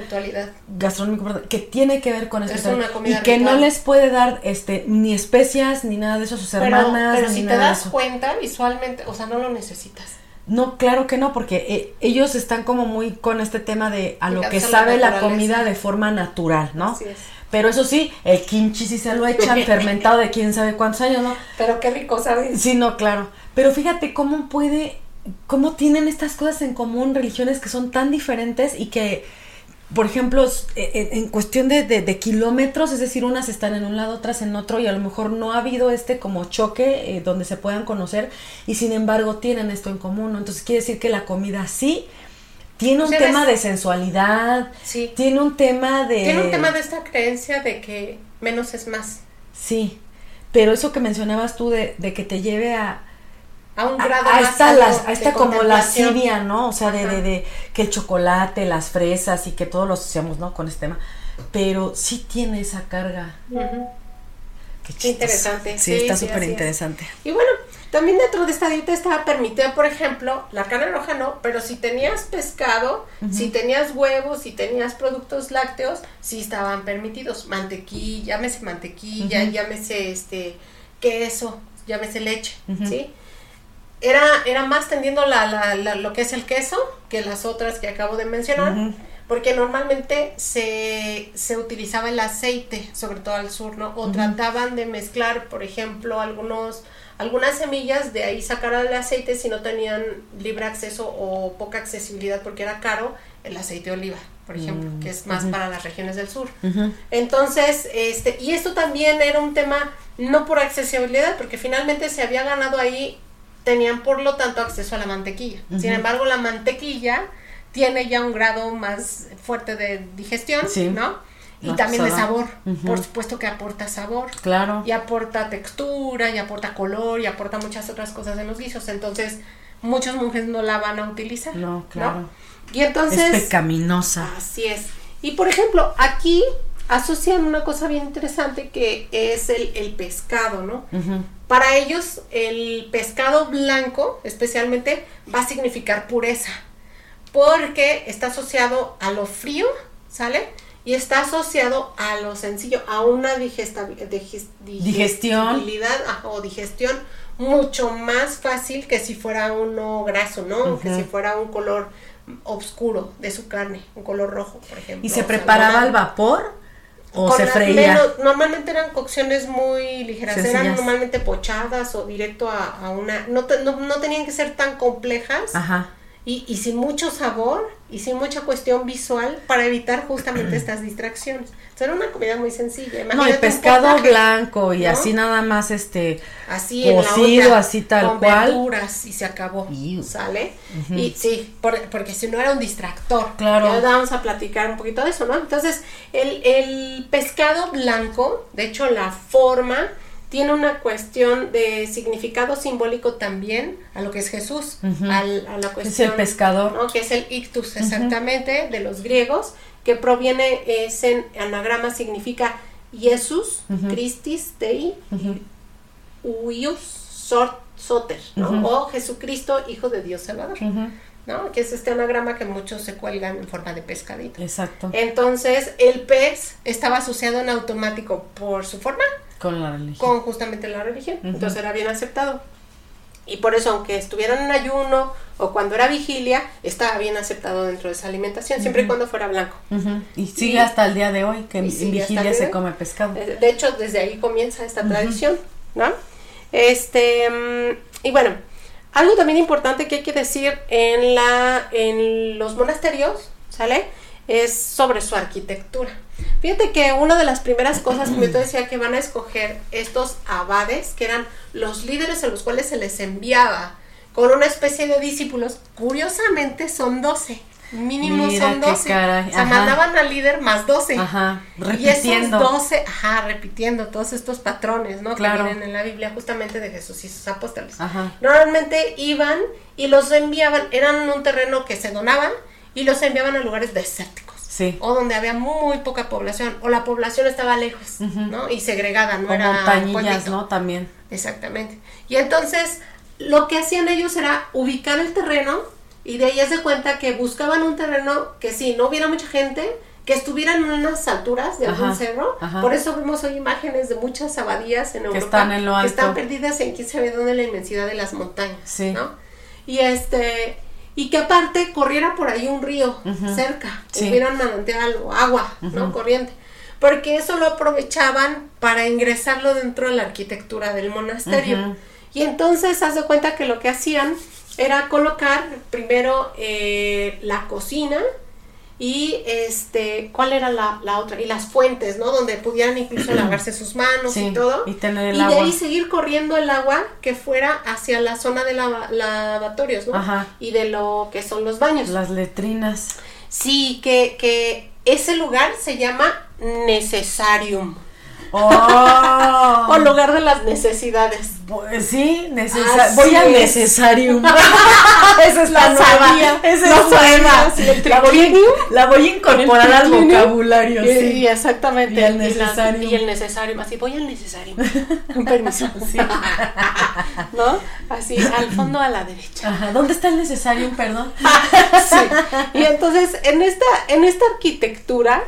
gastronómico, que tiene que ver con eso y que no les puede dar este ni especias ni nada de eso a sus hermanas. Pero si te das cuenta visualmente, o sea, no lo necesitas. No, claro que no, porque eh, ellos están como muy con este tema de a lo que sabe la, comida de forma natural, ¿no? Así es. Pero eso sí, el kimchi sí se lo echan [LAUGHS] fermentado de quién sabe cuántos años, ¿no? Pero qué rico, ¿sabes? Sí, no, claro. Pero fíjate cómo puede, cómo tienen estas cosas en común religiones que son tan diferentes y que, por ejemplo, e, e, en cuestión de, de, kilómetros, es decir, unas están en un lado, otras en otro, y a lo mejor no ha habido este como choque eh, donde se puedan conocer, y sin embargo tienen esto en común, ¿no? Entonces quiere decir que la comida sí tiene un tema de sensualidad, sí. tiene un tema de... Tiene un tema de esta creencia de que menos es más. Sí, pero eso que mencionabas tú de, de que te lleve a... A un grado a, esta, las, a esta como lascivia, ¿no? O sea, de, de, de, que el chocolate, las fresas y que todos lo asociamos, ¿no? Con este tema. Pero sí tiene esa carga. Qué, interesante. Sí, está súper interesante. Y bueno, también dentro de esta dieta estaba permitida, por ejemplo, la carne roja no, pero si tenías pescado, si tenías huevos, si tenías productos lácteos, sí estaban permitidos. Mantequilla, llámese mantequilla, llámese este queso, llámese leche, ¿sí? Era, era más tendiendo la, la, lo que es el queso que las otras que acabo de mencionar porque normalmente se, se, utilizaba el aceite, sobre todo al sur, ¿no? O trataban de mezclar, por ejemplo, algunos algunas semillas, de ahí sacar el aceite si no tenían libre acceso o poca accesibilidad porque era caro, el aceite de oliva, por ejemplo, mm, que es más para las regiones del sur. Entonces, este, y esto también era un tema no por accesibilidad, porque finalmente se había ganado ahí, tenían por lo tanto acceso a la mantequilla. Sin embargo, la mantequilla tiene ya un grado más fuerte de digestión, ¿no? Y también de sabor. Por supuesto que aporta sabor. Claro. Y aporta textura, y aporta color, y aporta muchas otras cosas en los guisos. Entonces, muchas mujeres no la van a utilizar. No, claro. Y entonces. Es pecaminosa. Así es. Y por ejemplo, aquí asocian una cosa bien interesante que es el, pescado, ¿no? Para ellos, el pescado blanco, especialmente, va a significar pureza. Porque está asociado a lo frío, ¿sale? y está asociado a lo sencillo, a una digesta, digestión o digestión mucho más fácil que si fuera uno graso, ¿no? Que si fuera un color oscuro de su carne, un color rojo, por ejemplo. ¿Y se preparaba al vapor? ¿O se freía? normalmente eran cocciones muy ligeras, eran normalmente pochadas o directo a, una... No, no, no, tenían que ser tan complejas. Ajá y, y sin mucho sabor y sin mucha cuestión visual para evitar justamente [CLEARS THROAT] estas distracciones. O sea, era una comida muy sencilla. No, y Imagínate pescado potaje, blanco y ¿no? así nada más este así cocido, así tal con cual. verduras y se acabó, Iu. ¿sale? Y sí, por- porque si no era un distractor. Claro. Ya vamos a platicar un poquito de eso, ¿no? Entonces, el, el pescado blanco, de hecho la forma, tiene una cuestión de significado simbólico también a lo que es Jesús, al- a la Es cuestión... el pescador. ¿no? que es el ictus exactamente de los griegos, que proviene, es en anagrama, significa Jesús. Christis, Dei, Ujú. Huius, Sort, Soter, ¿no? O Jesucristo, Hijo de Dios Salvador, ¿no? que es este anagrama que muchos se cuelgan en forma de pescadito. Exacto. Entonces, el pez estaba asociado en automático por su forma Con la religión. con justamente la religión. Entonces era bien aceptado. Y por eso, aunque estuvieran en ayuno o cuando era vigilia, estaba bien aceptado dentro de esa alimentación, siempre y cuando fuera blanco. Y sigue Y- hasta el día de hoy, que en, vigilia se come pescado. Eh, De hecho, desde ahí comienza esta tradición, ¿no? Este, mm, y bueno, algo también importante que hay que decir en, la, en los monasterios, ¿sale? Es sobre su arquitectura. Fíjate que una de las primeras cosas, como yo te decía, que van a escoger estos abades, que eran los líderes a los cuales se les enviaba con una especie de discípulos, curiosamente son 12. Mínimo Mira son qué 12. caray, o sea, ajá. mandaban al líder más 12. Ajá, Y esos repitiendo. 12, ajá, repitiendo todos estos patrones, ¿no? Claro. Que vienen en la Biblia justamente de Jesús y sus apóstoles. Ajá. Normalmente iban y los enviaban, eran un terreno que se donaba y los enviaban a lugares desérticos. Sí. O donde había muy poca población, o la población estaba lejos. ¿no? Y segregada, no O era montañillas, pueblito. ¿no? También. Exactamente. Y entonces lo que hacían ellos era ubicar el terreno y de ahí se cuenta que buscaban un terreno que sí, no hubiera mucha gente, que estuvieran en unas alturas de algún Ajá, cerro. ajá. Por eso vemos hoy imágenes de muchas abadías en Europa están en lo que están perdidas en quién sabe dónde la inmensidad de las montañas, Sí. ¿no? Y este y que aparte corriera por ahí un río cerca, Sí. hubiera un manantial o agua, ¿no? Corriente. Porque eso lo aprovechaban para ingresarlo dentro de la arquitectura del monasterio. Y entonces haz de cuenta que lo que hacían era colocar primero eh, la cocina y este, ¿cuál era la, la otra? Y las fuentes, ¿no? Donde pudieran incluso [CLEARS THROAT] lavarse sus manos Sí, y todo. y tener el y de ahí seguir corriendo el agua que fuera hacia la zona de lava- lavatorios, ¿no? Ajá. Y de lo que son los baños. Las letrinas. Sí, que, que ese lugar se llama necesarium. ¡Oh! O lugar de las necesidades. Pues sí, necesa- Así voy al es. necesario. [LAUGHS] Esa es La la nueva. Esa es nueva. sabía, sí, el la, voy a, la voy a incorporar al triclinium. vocabulario. Sí. y exactamente. Y al necesario. Y, el necesario. Así, voy al necesario. [LAUGHS] Con permiso. Sí. [LAUGHS] ¿No? Así, al fondo a la derecha. Ajá, ¿dónde está el necesario? Perdón. Sí. Y entonces, en esta, en esta arquitectura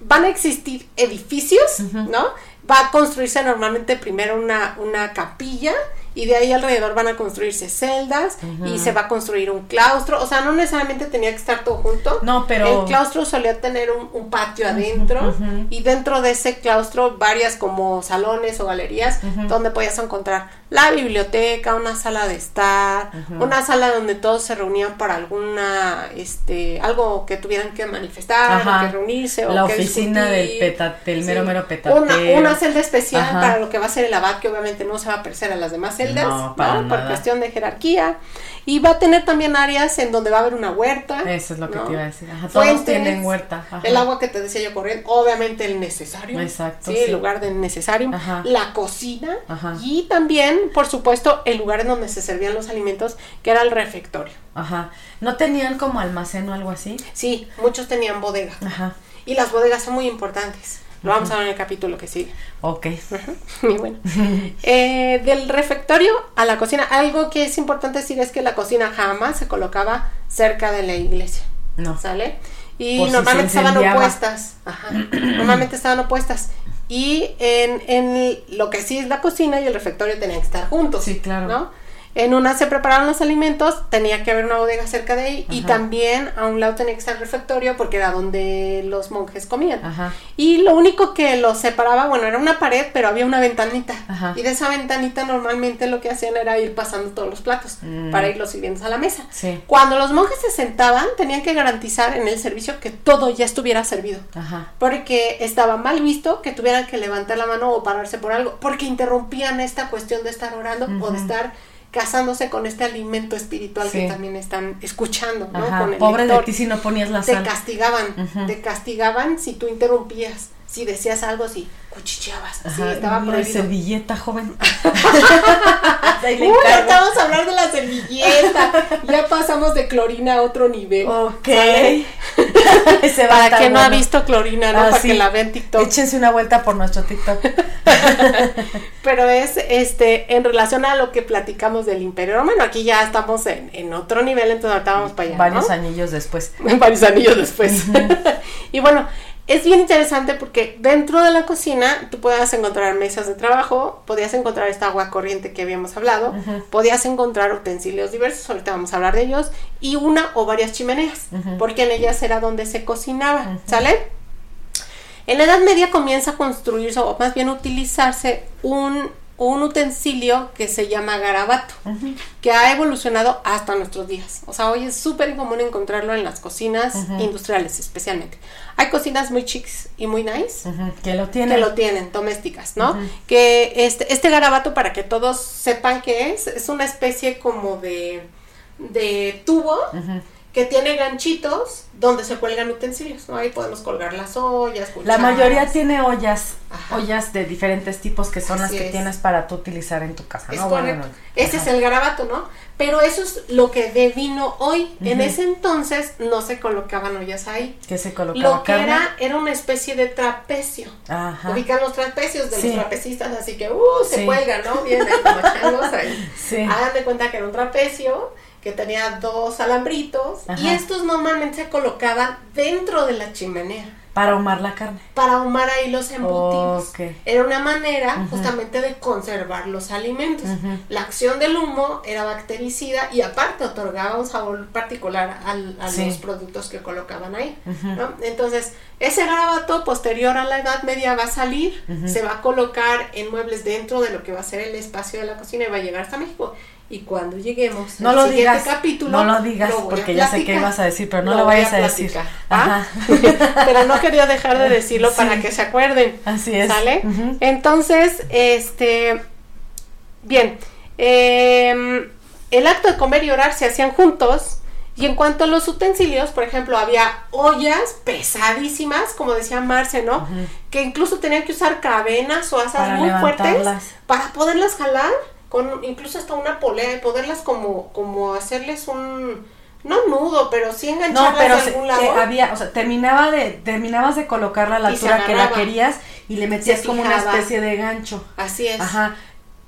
van a existir edificios, ¿no? Va a construirse normalmente primero una, una capilla y de ahí alrededor van a construirse celdas y se va a construir un claustro. O sea, no necesariamente tenía que estar todo junto. No, pero- El claustro solía tener un, un patio adentro y dentro de ese claustro varias como salones o galerías donde podías encontrar la biblioteca, una sala de estar, una sala donde todos se reunían para alguna, este, algo que tuvieran que manifestar, o que reunirse o La que oficina del discutir. peta- del mero, mero Una, petatero. una celda especial para lo que va a ser el abad, que obviamente no se va a parecer a las demás celdas, No, para ¿no? por cuestión de jerarquía. Y va a tener también áreas en donde va a haber una huerta. Eso es lo que te iba a decir. Ajá, todos Fuentes, tienen huerta. Ajá. El agua que te decía yo corriendo, obviamente el necesario. Exacto, Sí, el lugar del necesario. Ajá. La cocina. Y también, por supuesto, el lugar en donde se servían los alimentos, que era el refectorio. Ajá. ¿No tenían como almacén o algo así? Sí, muchos tenían bodega. Ajá. Y las bodegas son muy importantes. Lo vamos a ver en el capítulo que sigue. Ok. Muy [LAUGHS] bueno. [LAUGHS] Eh, del refectorio a la cocina, algo que es importante decir es que la cocina jamás se colocaba cerca de la iglesia. No. ¿Sale? Y Por si normalmente se estaban opuestas. Ajá. normalmente estaban opuestas. Y en, en lo que sí es la cocina y el refectorio tenían que estar juntos. Sí, claro. ¿no? En una se preparaban los alimentos, tenía que haber una bodega cerca de ahí y también a un lado tenía que estar el refectorio porque era donde los monjes comían. Ajá. Y lo único que los separaba, bueno, era una pared, pero había una ventanita. Ajá. Y de esa ventanita normalmente lo que hacían era ir pasando todos los platos Mm. para irlos sirviendo a la mesa. Sí. Cuando los monjes se sentaban, tenían que garantizar en el servicio que todo ya estuviera servido. Ajá. Porque estaba mal visto que tuvieran que levantar la mano o pararse por algo, porque interrumpían esta cuestión de estar orando o de estar casándose con este alimento espiritual Sí. que también están escuchando, ¿no? Ajá. Con el Pobre de ti si no ponías la Te sal. castigaban, te castigaban si tú interrumpías, si decías algo así, cuchicheabas, Ajá. estaba Una prohibido. servilleta, joven. [LAUGHS] Uy, ahorita vamos a hablar de la servilleta. ya pasamos de clorina a otro nivel. Ok. [LAUGHS] Para que no ha bueno. visto clorina, ¿no? Ah, Para sí. que la vean en TikTok. Échense una vuelta por nuestro TikTok. [LAUGHS] Pero es este en relación a lo que platicamos del Imperio Romano. Aquí ya estamos en, en otro nivel, entonces ahorita vamos para allá. Varios ¿no? anillos después. varios anillos después. y bueno, es bien interesante porque dentro de la cocina tú podías encontrar mesas de trabajo, podías encontrar esta agua corriente que habíamos hablado, podías encontrar utensilios diversos, ahorita vamos a hablar de ellos, y una o varias chimeneas, porque en ellas era donde se cocinaba, ¿sale? En la Edad Media comienza a construirse, o más bien utilizarse, un, un utensilio que se llama garabato, que ha evolucionado hasta nuestros días. O sea, hoy es súper común encontrarlo en las cocinas industriales especialmente. Hay cocinas muy chics y muy nice Que lo tiene. que lo tienen, domésticas, ¿no? Que este, este garabato, para que todos sepan qué es, es una especie como de, de tubo que tiene ganchitos donde se cuelgan utensilios, ¿no? Ahí podemos colgar las ollas, La cucharas. mayoría tiene ollas, Ajá. ollas de diferentes tipos que son las que es. tienes para tú utilizar en tu casa, Es ¿no? correcto. Bueno, Ese ajá. es el garabato, ¿no? Pero eso es lo que devino hoy. En ese entonces no se colocaban ollas ahí. que se colocaba Lo que carne. era era una especie de trapecio. Ajá. Ubican los trapecios de Sí. los trapecistas, así que, uh, se Sí. cuelgan, ¿no? Bien, ahí como [LAUGHS] changos ahí. Sí. Hagan de cuenta que era un trapecio que tenía dos alambritos y estos normalmente se colocaban dentro de la chimenea Para ahumar la carne. para ahumar ahí los embutidos. Era una manera justamente de conservar los alimentos. La acción del humo era bactericida y aparte otorgaba un sabor particular al- a Sí. los productos que colocaban ahí. Entonces, ese garabato posterior a la Edad Media va a salir, se va a colocar en muebles dentro de lo que va a ser el espacio de la cocina y va a llegar hasta México. Y cuando lleguemos No al lo siguiente digas. capítulo, no lo digas, porque ya sé qué ibas a decir, pero no lo, vayas a, decir. ¿ah? Ajá. [LAUGHS] Pero no quería dejar de decirlo Sí. para que se acuerden. Así es. ¿Sale? Entonces, este. Bien. em, el acto de comer y orar se hacían juntos. Y en cuanto a los utensilios, por ejemplo, había ollas pesadísimas, como decía Marce, ¿no? Que incluso tenían que usar cadenas o asas Para muy fuertes para poderlas jalar, con incluso hasta una polea y poderlas como, como hacerles un, no nudo, pero sí No, engancharlas pero de se- algún eh, lado. había, o sea, terminaba de, terminabas de colocarla a la Y altura que la querías y le metías como una especie de gancho. Así es. Ajá.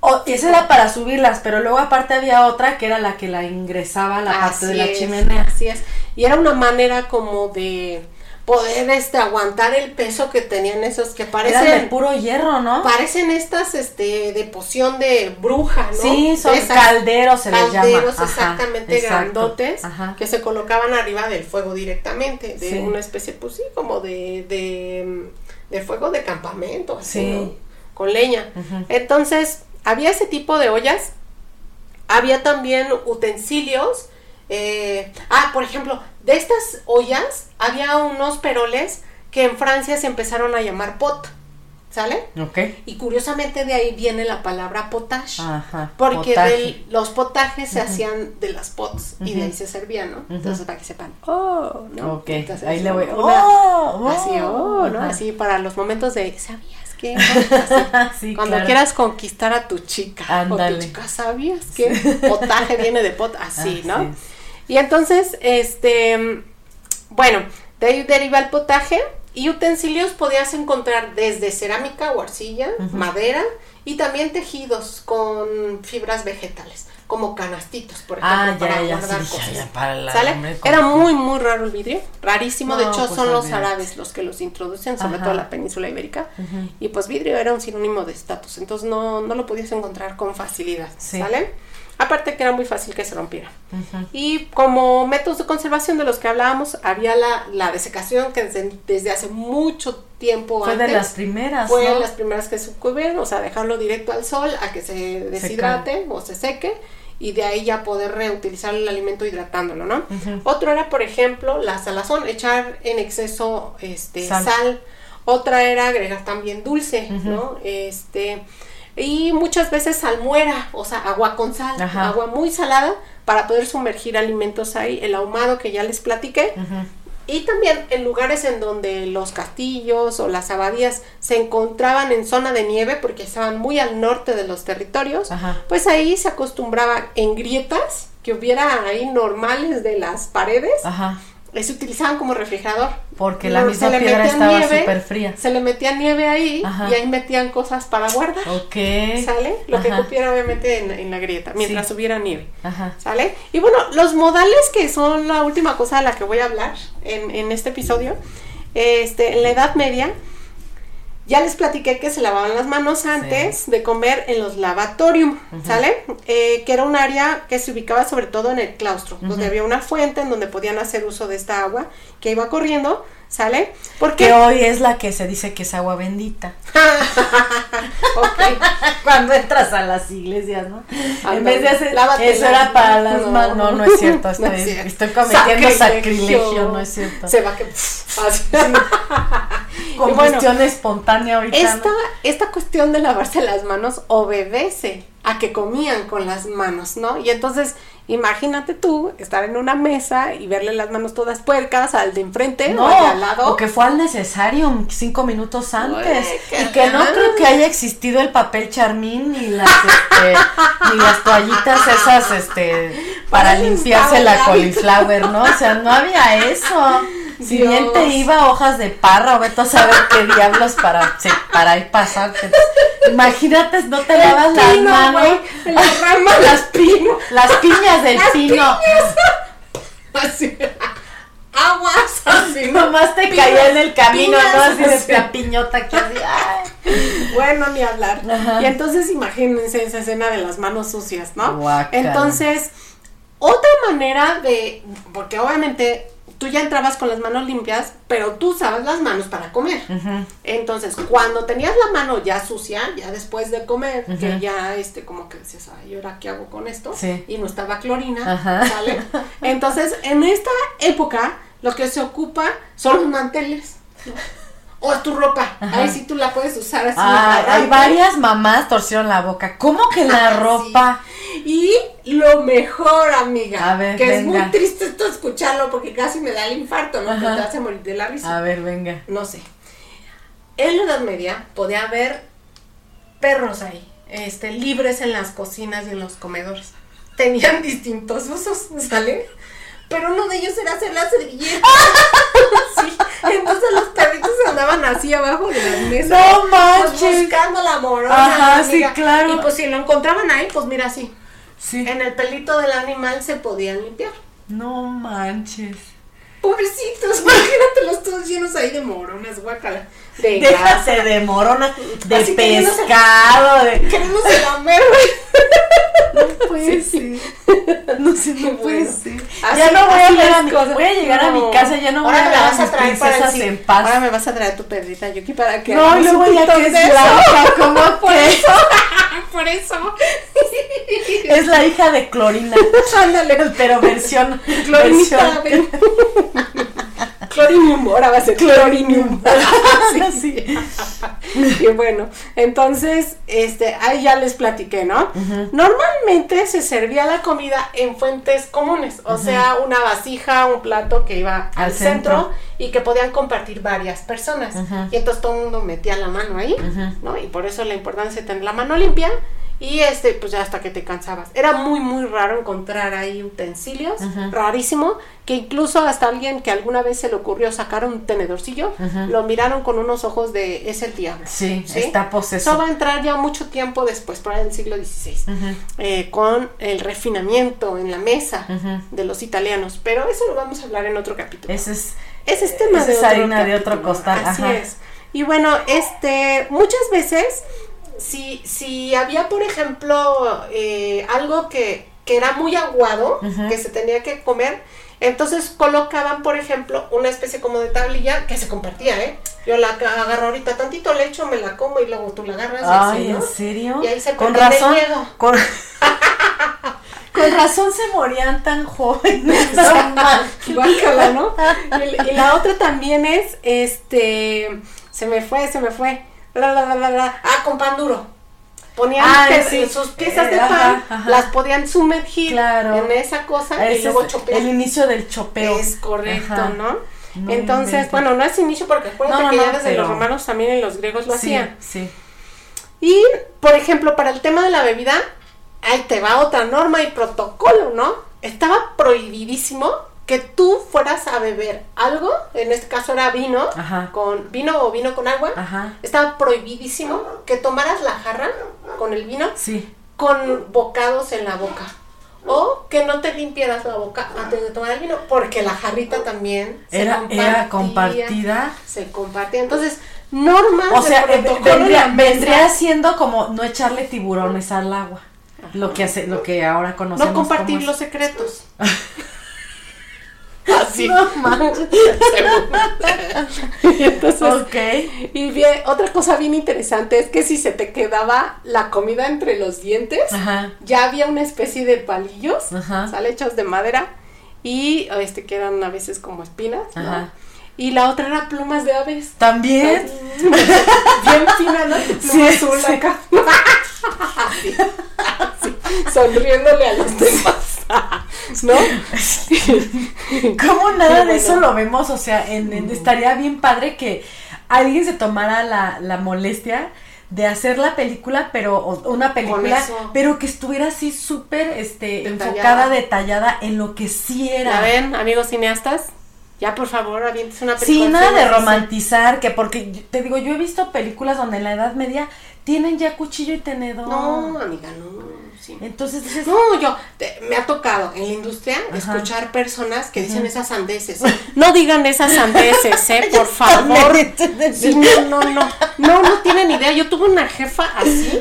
O, esa era para subirlas, pero luego aparte había otra que era la que la ingresaba a la parte de la es, chimenea. Así es. Y era una manera como de poder este aguantar el peso que tenían esos que Era de parecen puro hierro, ¿no? parecen estas este de poción de bruja, ¿no? Sí, son esas calderos se les llama. calderos Ajá, exactamente exacto. grandotes Ajá. que se colocaban arriba del fuego directamente, de Sí. una especie, pues sí, como de, de, de fuego de campamento, así, Sí. ¿no? Con leña. Entonces, había ese tipo de ollas, había también utensilios. Eh, ah, por ejemplo, de estas ollas había unos peroles que en Francia se empezaron a llamar pot, ¿sale? Ok. Y curiosamente de ahí viene la palabra potage. Ajá. Porque potaje. del- los potajes se hacían de las pots y de ahí se servían, ¿no? Entonces, para que sepan, oh, ¿no? Ok, Entonces, ahí le voy. una- ¡Oh! así, oh, ¿no? Ajá. Así para los momentos de, ¿sabías. [LAUGHS] Sí, Cuando claro. quieras conquistar a tu chica o Ándale. tu chica, ¿sabías que potaje viene de pot? [LAUGHS] Así, ¿no? es. Y entonces, este, bueno, de ahí deriva el potaje y utensilios podías encontrar desde cerámica o arcilla, madera y también tejidos con fibras vegetales, como canastitos, por ejemplo, Ah, ya, para ya, guardar sí, cosas. ya, para la- ¿Sale? hombre, Era muy, muy raro el vidrio, rarísimo. de hecho, pues, son los árabes los que los introducen, sobre Ajá. todo la península ibérica. Y pues vidrio era un sinónimo de estatus, entonces no, no lo podías encontrar con facilidad. Sí. ¿Sale? Aparte que era muy fácil que se rompiera. Y como métodos de conservación de los que hablábamos, había la, la desecación que desde, desde hace mucho tiempo Fue antes. de las primeras, Fue ¿no? las primeras que se o sea, dejarlo directo al sol a que se deshidrate o se seque y de ahí ya poder reutilizar el alimento hidratándolo, ¿no? Otro era, por ejemplo, la salazón, echar en exceso este Sal. sal. Otra era agregar también dulce, ¿no? Este y muchas veces salmuera, o sea, agua con sal, Ajá. agua muy salada para poder sumergir alimentos ahí, el ahumado que ya les platiqué. Y también en lugares en donde los castillos o las abadías se encontraban en zona de nieve, porque estaban muy al norte de los territorios, Ajá. pues ahí se acostumbraba en grietas que hubiera ahí normales de las paredes, Ajá. Se utilizaban como refrigerador. Porque la misma se piedra estaba súper fría. Se le metía nieve ahí Ajá. y ahí metían cosas para guardar. Ok. ¿Sale? Lo que cupiera obviamente en, en la grieta, mientras Sí. hubiera nieve. Ajá. ¿Sale? Y bueno, los modales que son la última cosa de la que voy a hablar en, en este episodio, este, en la Edad Media, ya les platiqué que se lavaban las manos antes de comer en los lavatorium, ¿sale? Eh, que era un área que se ubicaba sobre todo en el claustro, donde había una fuente en donde podían hacer uso de esta agua que iba corriendo, ¿sale? Porque Que hoy es la que se dice que es agua bendita. [LAUGHS] Ok. [LAUGHS] Cuando entras a las iglesias, ¿no? en vez de hacer eso era para las manos. No, no es cierto. [LAUGHS] No Estoy, es cierto. estoy cometiendo sacrilegio. Sacrilegio. no es cierto. Se va que Combustión bueno, espontánea ahorita. Esta, ¿no? esta cuestión de lavarse las manos obedece a que comían con las manos, ¿no? Y entonces, imagínate tú estar en una mesa y verle las manos todas puercas al de enfrente No, o al lado. o que fue al necesario cinco minutos antes. Uy, y que no creo que haya existido el papel charmín ni las, este, ni las toallitas esas, este, para Para limpiarse la el cauliflower, ¿no? O sea, no había eso. Si Dios. bien te iba hojas de parra o vete a saber qué diablos para, sí, para ir pasarte. Imagínate, no te lavas las manos. [LAUGHS] las ramas, las pino. Las piñas del Las pino. Así. Aguas, así. Nomás te Piñas, caía en el camino, piñas, ¿no? Así de la piñota que ay. Bueno, ni hablar. Ajá. Y entonces imagínense esa escena de las manos sucias, ¿no? Entonces, otra manera de, porque obviamente tú ya entrabas con las manos limpias, pero tú usabas las manos para comer. Entonces, cuando tenías la mano ya sucia, ya después de comer, que ya este como que decías, ay, ¿y ahora qué hago con esto? Sí. Y no estaba clorina, Ajá. ¿sale? Entonces, en esta época, lo que se ocupa son los manteles. ¿no? O tu ropa. Ajá. Ahí sí tú la puedes usar así. Ah, hay varias mamás torcieron la boca. ¿Cómo que la [LAUGHS] Ah, ropa? Y lo mejor, amiga, A ver, que es muy triste esto escucharlo porque casi me da el infarto, ¿no? Te hace morir de la risa. A ver, venga. No sé. En la Edad Media podía haber perros ahí, este, libres en las cocinas y en los comedores. Tenían [LAUGHS] distintos usos, ¿sale? Pero uno de ellos era hacer la servilleta. [LAUGHS] sí. Entonces los perritos andaban así abajo de las mesas. No pues, manches. buscando la morona. Ajá, sí, claro. Y pues si lo encontraban ahí, pues mira así. Sí. En el pelito del animal se podían limpiar. No manches. Pobrecitos, [LAUGHS] imagínatelos todos llenos ahí de moronas, guacala. De grasa. Déjate de morona, de Así no pescado, de. Queremos güey. No [LAUGHS] puede ser. No sé, no puede Bueno, ser. así- ya no voy a ver a mi, cosas. voy a llegar a mi No. casa, ya no voy Ahora a me vas a traer para el en paz. Ahora me vas a traer tu perrita Yuki para que No, luego ya que es blanca, [LAUGHS] ¿cómo Por eso. [LAUGHS] Por eso. Es la hija de Clorina. Ándale. Pero versión. Clorinita, versión-. Clorinium, ahora va a ser clorinium. [LAUGHS] [LAUGHS] Sí. Y bueno, entonces, este, ahí ya les platiqué, ¿no? Normalmente se servía la comida en fuentes comunes, o sea, una vasija, un plato que iba al, Al centro. centro. y que podían compartir varias personas. Y entonces todo el mundo metía la mano ahí. ¿no? Y por eso la importancia de tener la mano limpia y este, pues ya hasta que te cansabas. Era muy, muy raro encontrar ahí utensilios, rarísimo, que incluso hasta alguien que alguna vez se le ocurrió sacar un tenedorcillo, lo miraron con unos ojos de es el diablo. Sí, ¿Sí? está Eso poseso. va a entrar ya mucho tiempo después, por ahí del siglo XVI, eh, con el refinamiento en la mesa de los italianos. Pero eso lo vamos a hablar en otro capítulo. Ese es. Ese es tema de es otro harina de otro costal, Así ajá. es. Y bueno, este, muchas veces, si, si había, por ejemplo, eh, algo que que era muy aguado, que se tenía que comer. Entonces colocaban, por ejemplo, una especie como de tablilla que se compartía, ¿eh? Yo la agarro ahorita tantito, le echo, me la como y luego tú la agarras. Ay, ¿en serio? Y ahí se con razón. Con... [LAUGHS] con razón se morían tan jóvenes. [LAUGHS] Guácala, ¿no? Y, y, la otra también es, este, se me fue, se me fue. La, la, la, la, Ah, con pan duro. Ponían Ah, pe- sí. sus piezas Eh, de ajá, pan, ajá. las podían sumergir Claro. en esa cosa y luego chopear. el inicio del chopeo. Es correcto, Ajá. ¿no? No Entonces, bueno, no es inicio porque acuérdate No, no, que ya desde pero- los romanos también y los griegos lo Sí, hacían. sí. Y, por ejemplo, para el tema de la bebida, ahí te va otra norma y protocolo, ¿no? Estaba prohibidísimo que tú fueras a beber algo, en este caso era vino, Ajá. con vino o vino con agua. Ajá. Estaba prohibidísimo que tomaras la jarra con el vino Sí. con bocados en la boca. O que no te limpiaras la boca antes de tomar el vino, porque la jarrita también se Era, era compartía, compartida. Se compartía. Entonces, normas O sea, eh, vendría, vendría siendo como no echarle tiburones al agua. Lo que hace, lo que ahora conocemos. No compartir como los secretos. [LAUGHS] [LAUGHS] Así. No manches. Y [LAUGHS] entonces, ok. y bien, otra cosa bien interesante es que si se te quedaba la comida entre los dientes, Ajá. ya había una especie de palillos, Ajá. sale hechos de madera y este que eran a veces como espinas, ¿no? Ajá. Y la otra era plumas de aves. También. [LAUGHS] Bien fina, ¿no? Pluma Sí, azul sí. acá. [LAUGHS] sonriéndole a los demás. ¿No? ¿Cómo nada de eso lo vemos? O sea, en, en- estaría bien padre que alguien se tomara la, la molestia de hacer la película, pero una película, pero que estuviera así súper este, Detallada. enfocada, detallada en lo que sí ¿Ya era. ven, amigos cineastas? Ya, por favor, avientes una película. Sí, nada de así. romantizar, que porque te digo, yo he visto películas donde en la Edad Media tienen ya cuchillo y tenedor. No, amiga, no. Sí. Entonces dices, No, yo, te- me ha tocado en la industria Ajá. escuchar personas que dicen esas sandeces. [LAUGHS] No digan esas sandeces, ¿eh? Por [LAUGHS] favor. Sí, no, no, no. No, no tienen idea. Yo tuve una jefa así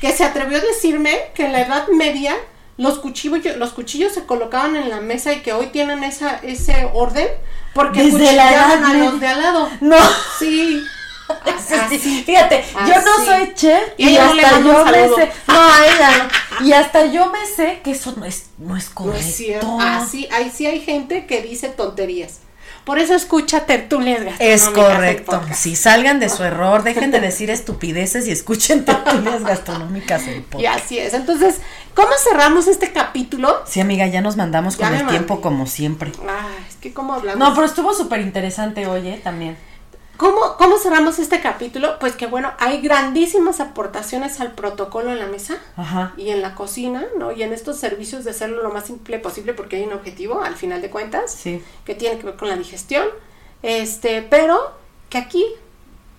que se atrevió a decirme que en la Edad Media los cuchillos, los cuchillos se colocaban en la mesa y que hoy tienen esa, ese orden porque Desde la Edad cuchillaban a los de al lado. no. Sí. [LAUGHS] Así. Fíjate, yo no soy chef Y y, no hasta yo me sé, no, a ella no. Y hasta yo me sé que eso no es, no es No correcto. es cierto. Así, ahí sí hay gente que dice tonterías. Por eso escucha tertulias Es gastronómicas, el correcto. Si salgan de su error, dejen de decir estupideces y escuchen tertulias gastronómicas el Y podcast. así es. Entonces, ¿cómo cerramos este capítulo? Sí, amiga, ya nos mandamos Ya con el tiempo como siempre. Ay, es que cómo hablamos. No, pero estuvo súper interesante hoy, ¿eh? También. ¿Cómo, ¿Cómo cerramos este capítulo? Pues que bueno, hay grandísimas aportaciones al protocolo en la mesa Ajá. y en la cocina, ¿no? Y en estos servicios de hacerlo lo más simple posible porque hay un objetivo al final de cuentas. Sí. que tiene que ver con la digestión, este, pero que aquí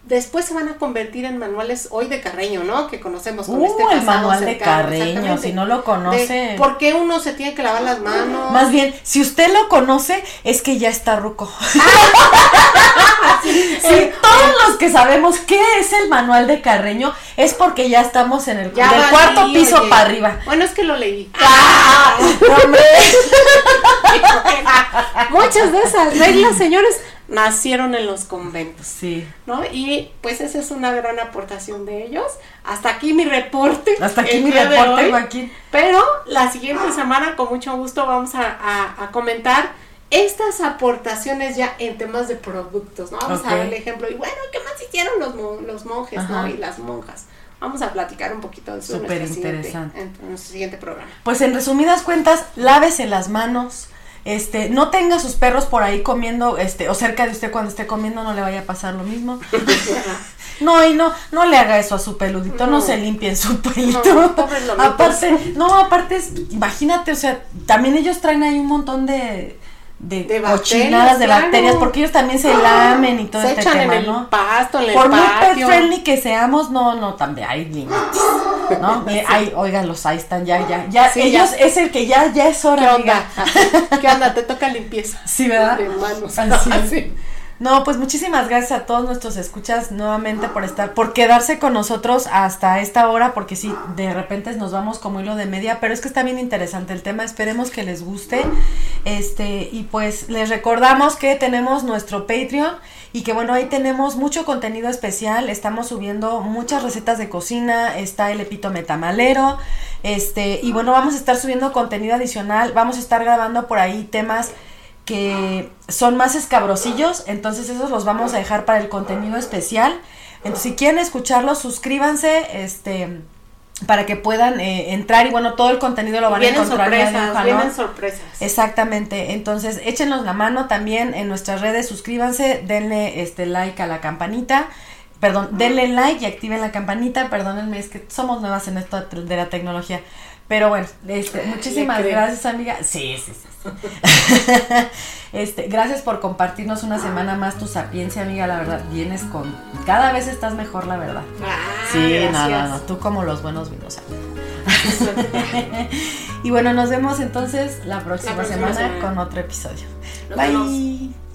después se van a convertir en manuales hoy de Carreño, ¿no? Que conocemos con Uh, este el manual de Carreño, si no lo conoce. De ¿Por qué uno se tiene que lavar las manos? Más bien, si usted lo conoce, es que ya está ruco. [LAUGHS] Sí, todos los que sabemos qué es el manual de Carreño es porque ya estamos en el Ya del valí, cuarto piso oye. para arriba. Bueno, es que lo leí. [LAUGHS] ¡Ah! ¡Hombre! [LAUGHS] Muchas de esas reglas, señores, nacieron en los conventos. Sí. ¿No? Y pues esa es una gran aportación de ellos. Hasta aquí mi reporte. Hasta aquí mi reporte, hoy. Joaquín. Pero la siguiente semana, con mucho gusto, vamos a, a- a comentar estas aportaciones ya en temas de productos, ¿no? Vamos a ver el ejemplo. Y bueno, ¿qué más hicieron los, los monjes, Ajá. ¿no? Y las monjas. Vamos a platicar un poquito de eso en, Súper siguiente- interesante. en nuestro siguiente programa. Pues en resumidas cuentas, lávese las manos. Este, no tenga sus perros por ahí comiendo, este, o cerca de usted cuando esté comiendo, no le vaya a pasar lo mismo. [LAUGHS] No, y no, no le haga eso a su peludito, no, No. se limpien su pelito. No, aparte, no, aparte imagínate, o sea, también ellos traen ahí un montón de, de, De cochinadas, bacterias, de claro. bacterias, porque ellos también se lamen y todo Se este echan tema, en el ¿no? pasto, en el Por muy pet patio. friendly que seamos, no, no, también hay límites, ¿no? [LAUGHS] Eh, Ay, óiganlos, ahí están, ya, ya, ya, Sí, ellos ya. es el que ya, ya es ¿Qué hora, onda? amiga. ¿Qué onda? Te toca limpieza. Sí, ¿verdad? De manos. Así [LAUGHS] es. No, pues muchísimas gracias a todos nuestros escuchas nuevamente por estar, por quedarse con nosotros hasta esta hora, porque sí, de repente nos vamos como hilo de media, pero es que está bien interesante el tema, esperemos que les guste. Este, y pues les recordamos que tenemos nuestro Patreon y que bueno, ahí tenemos mucho contenido especial, estamos subiendo muchas recetas de cocina, está el epítome tamalero, este, y bueno, vamos a estar subiendo contenido adicional, vamos a estar grabando por ahí temas que son más escabrosillos, entonces esos los vamos a dejar para el contenido especial. Entonces, si quieren escucharlos, suscríbanse, este, para que puedan eh, entrar y bueno, todo el contenido lo van a encontrar sorpresas, vienen sorpresas. Exactamente. Entonces, échenos la mano también en nuestras redes, suscríbanse, denle este like a la campanita. Perdón, denle like y activen la campanita. Perdónenme, es que somos nuevas en esto de la tecnología. Pero bueno, este, muchísimas gracias, amiga. Sí, sí, sí. [LAUGHS] este, gracias por compartirnos una semana más tu sapiencia, amiga. La verdad, vienes con. Cada vez estás mejor, la verdad. Ah, sí, gracias. no, no, no. Tú como los buenos vinos, amiga. [LAUGHS] [LAUGHS] y bueno, nos vemos entonces la próxima, La próxima semana, semana. con otro episodio. Nos Bye. vemos.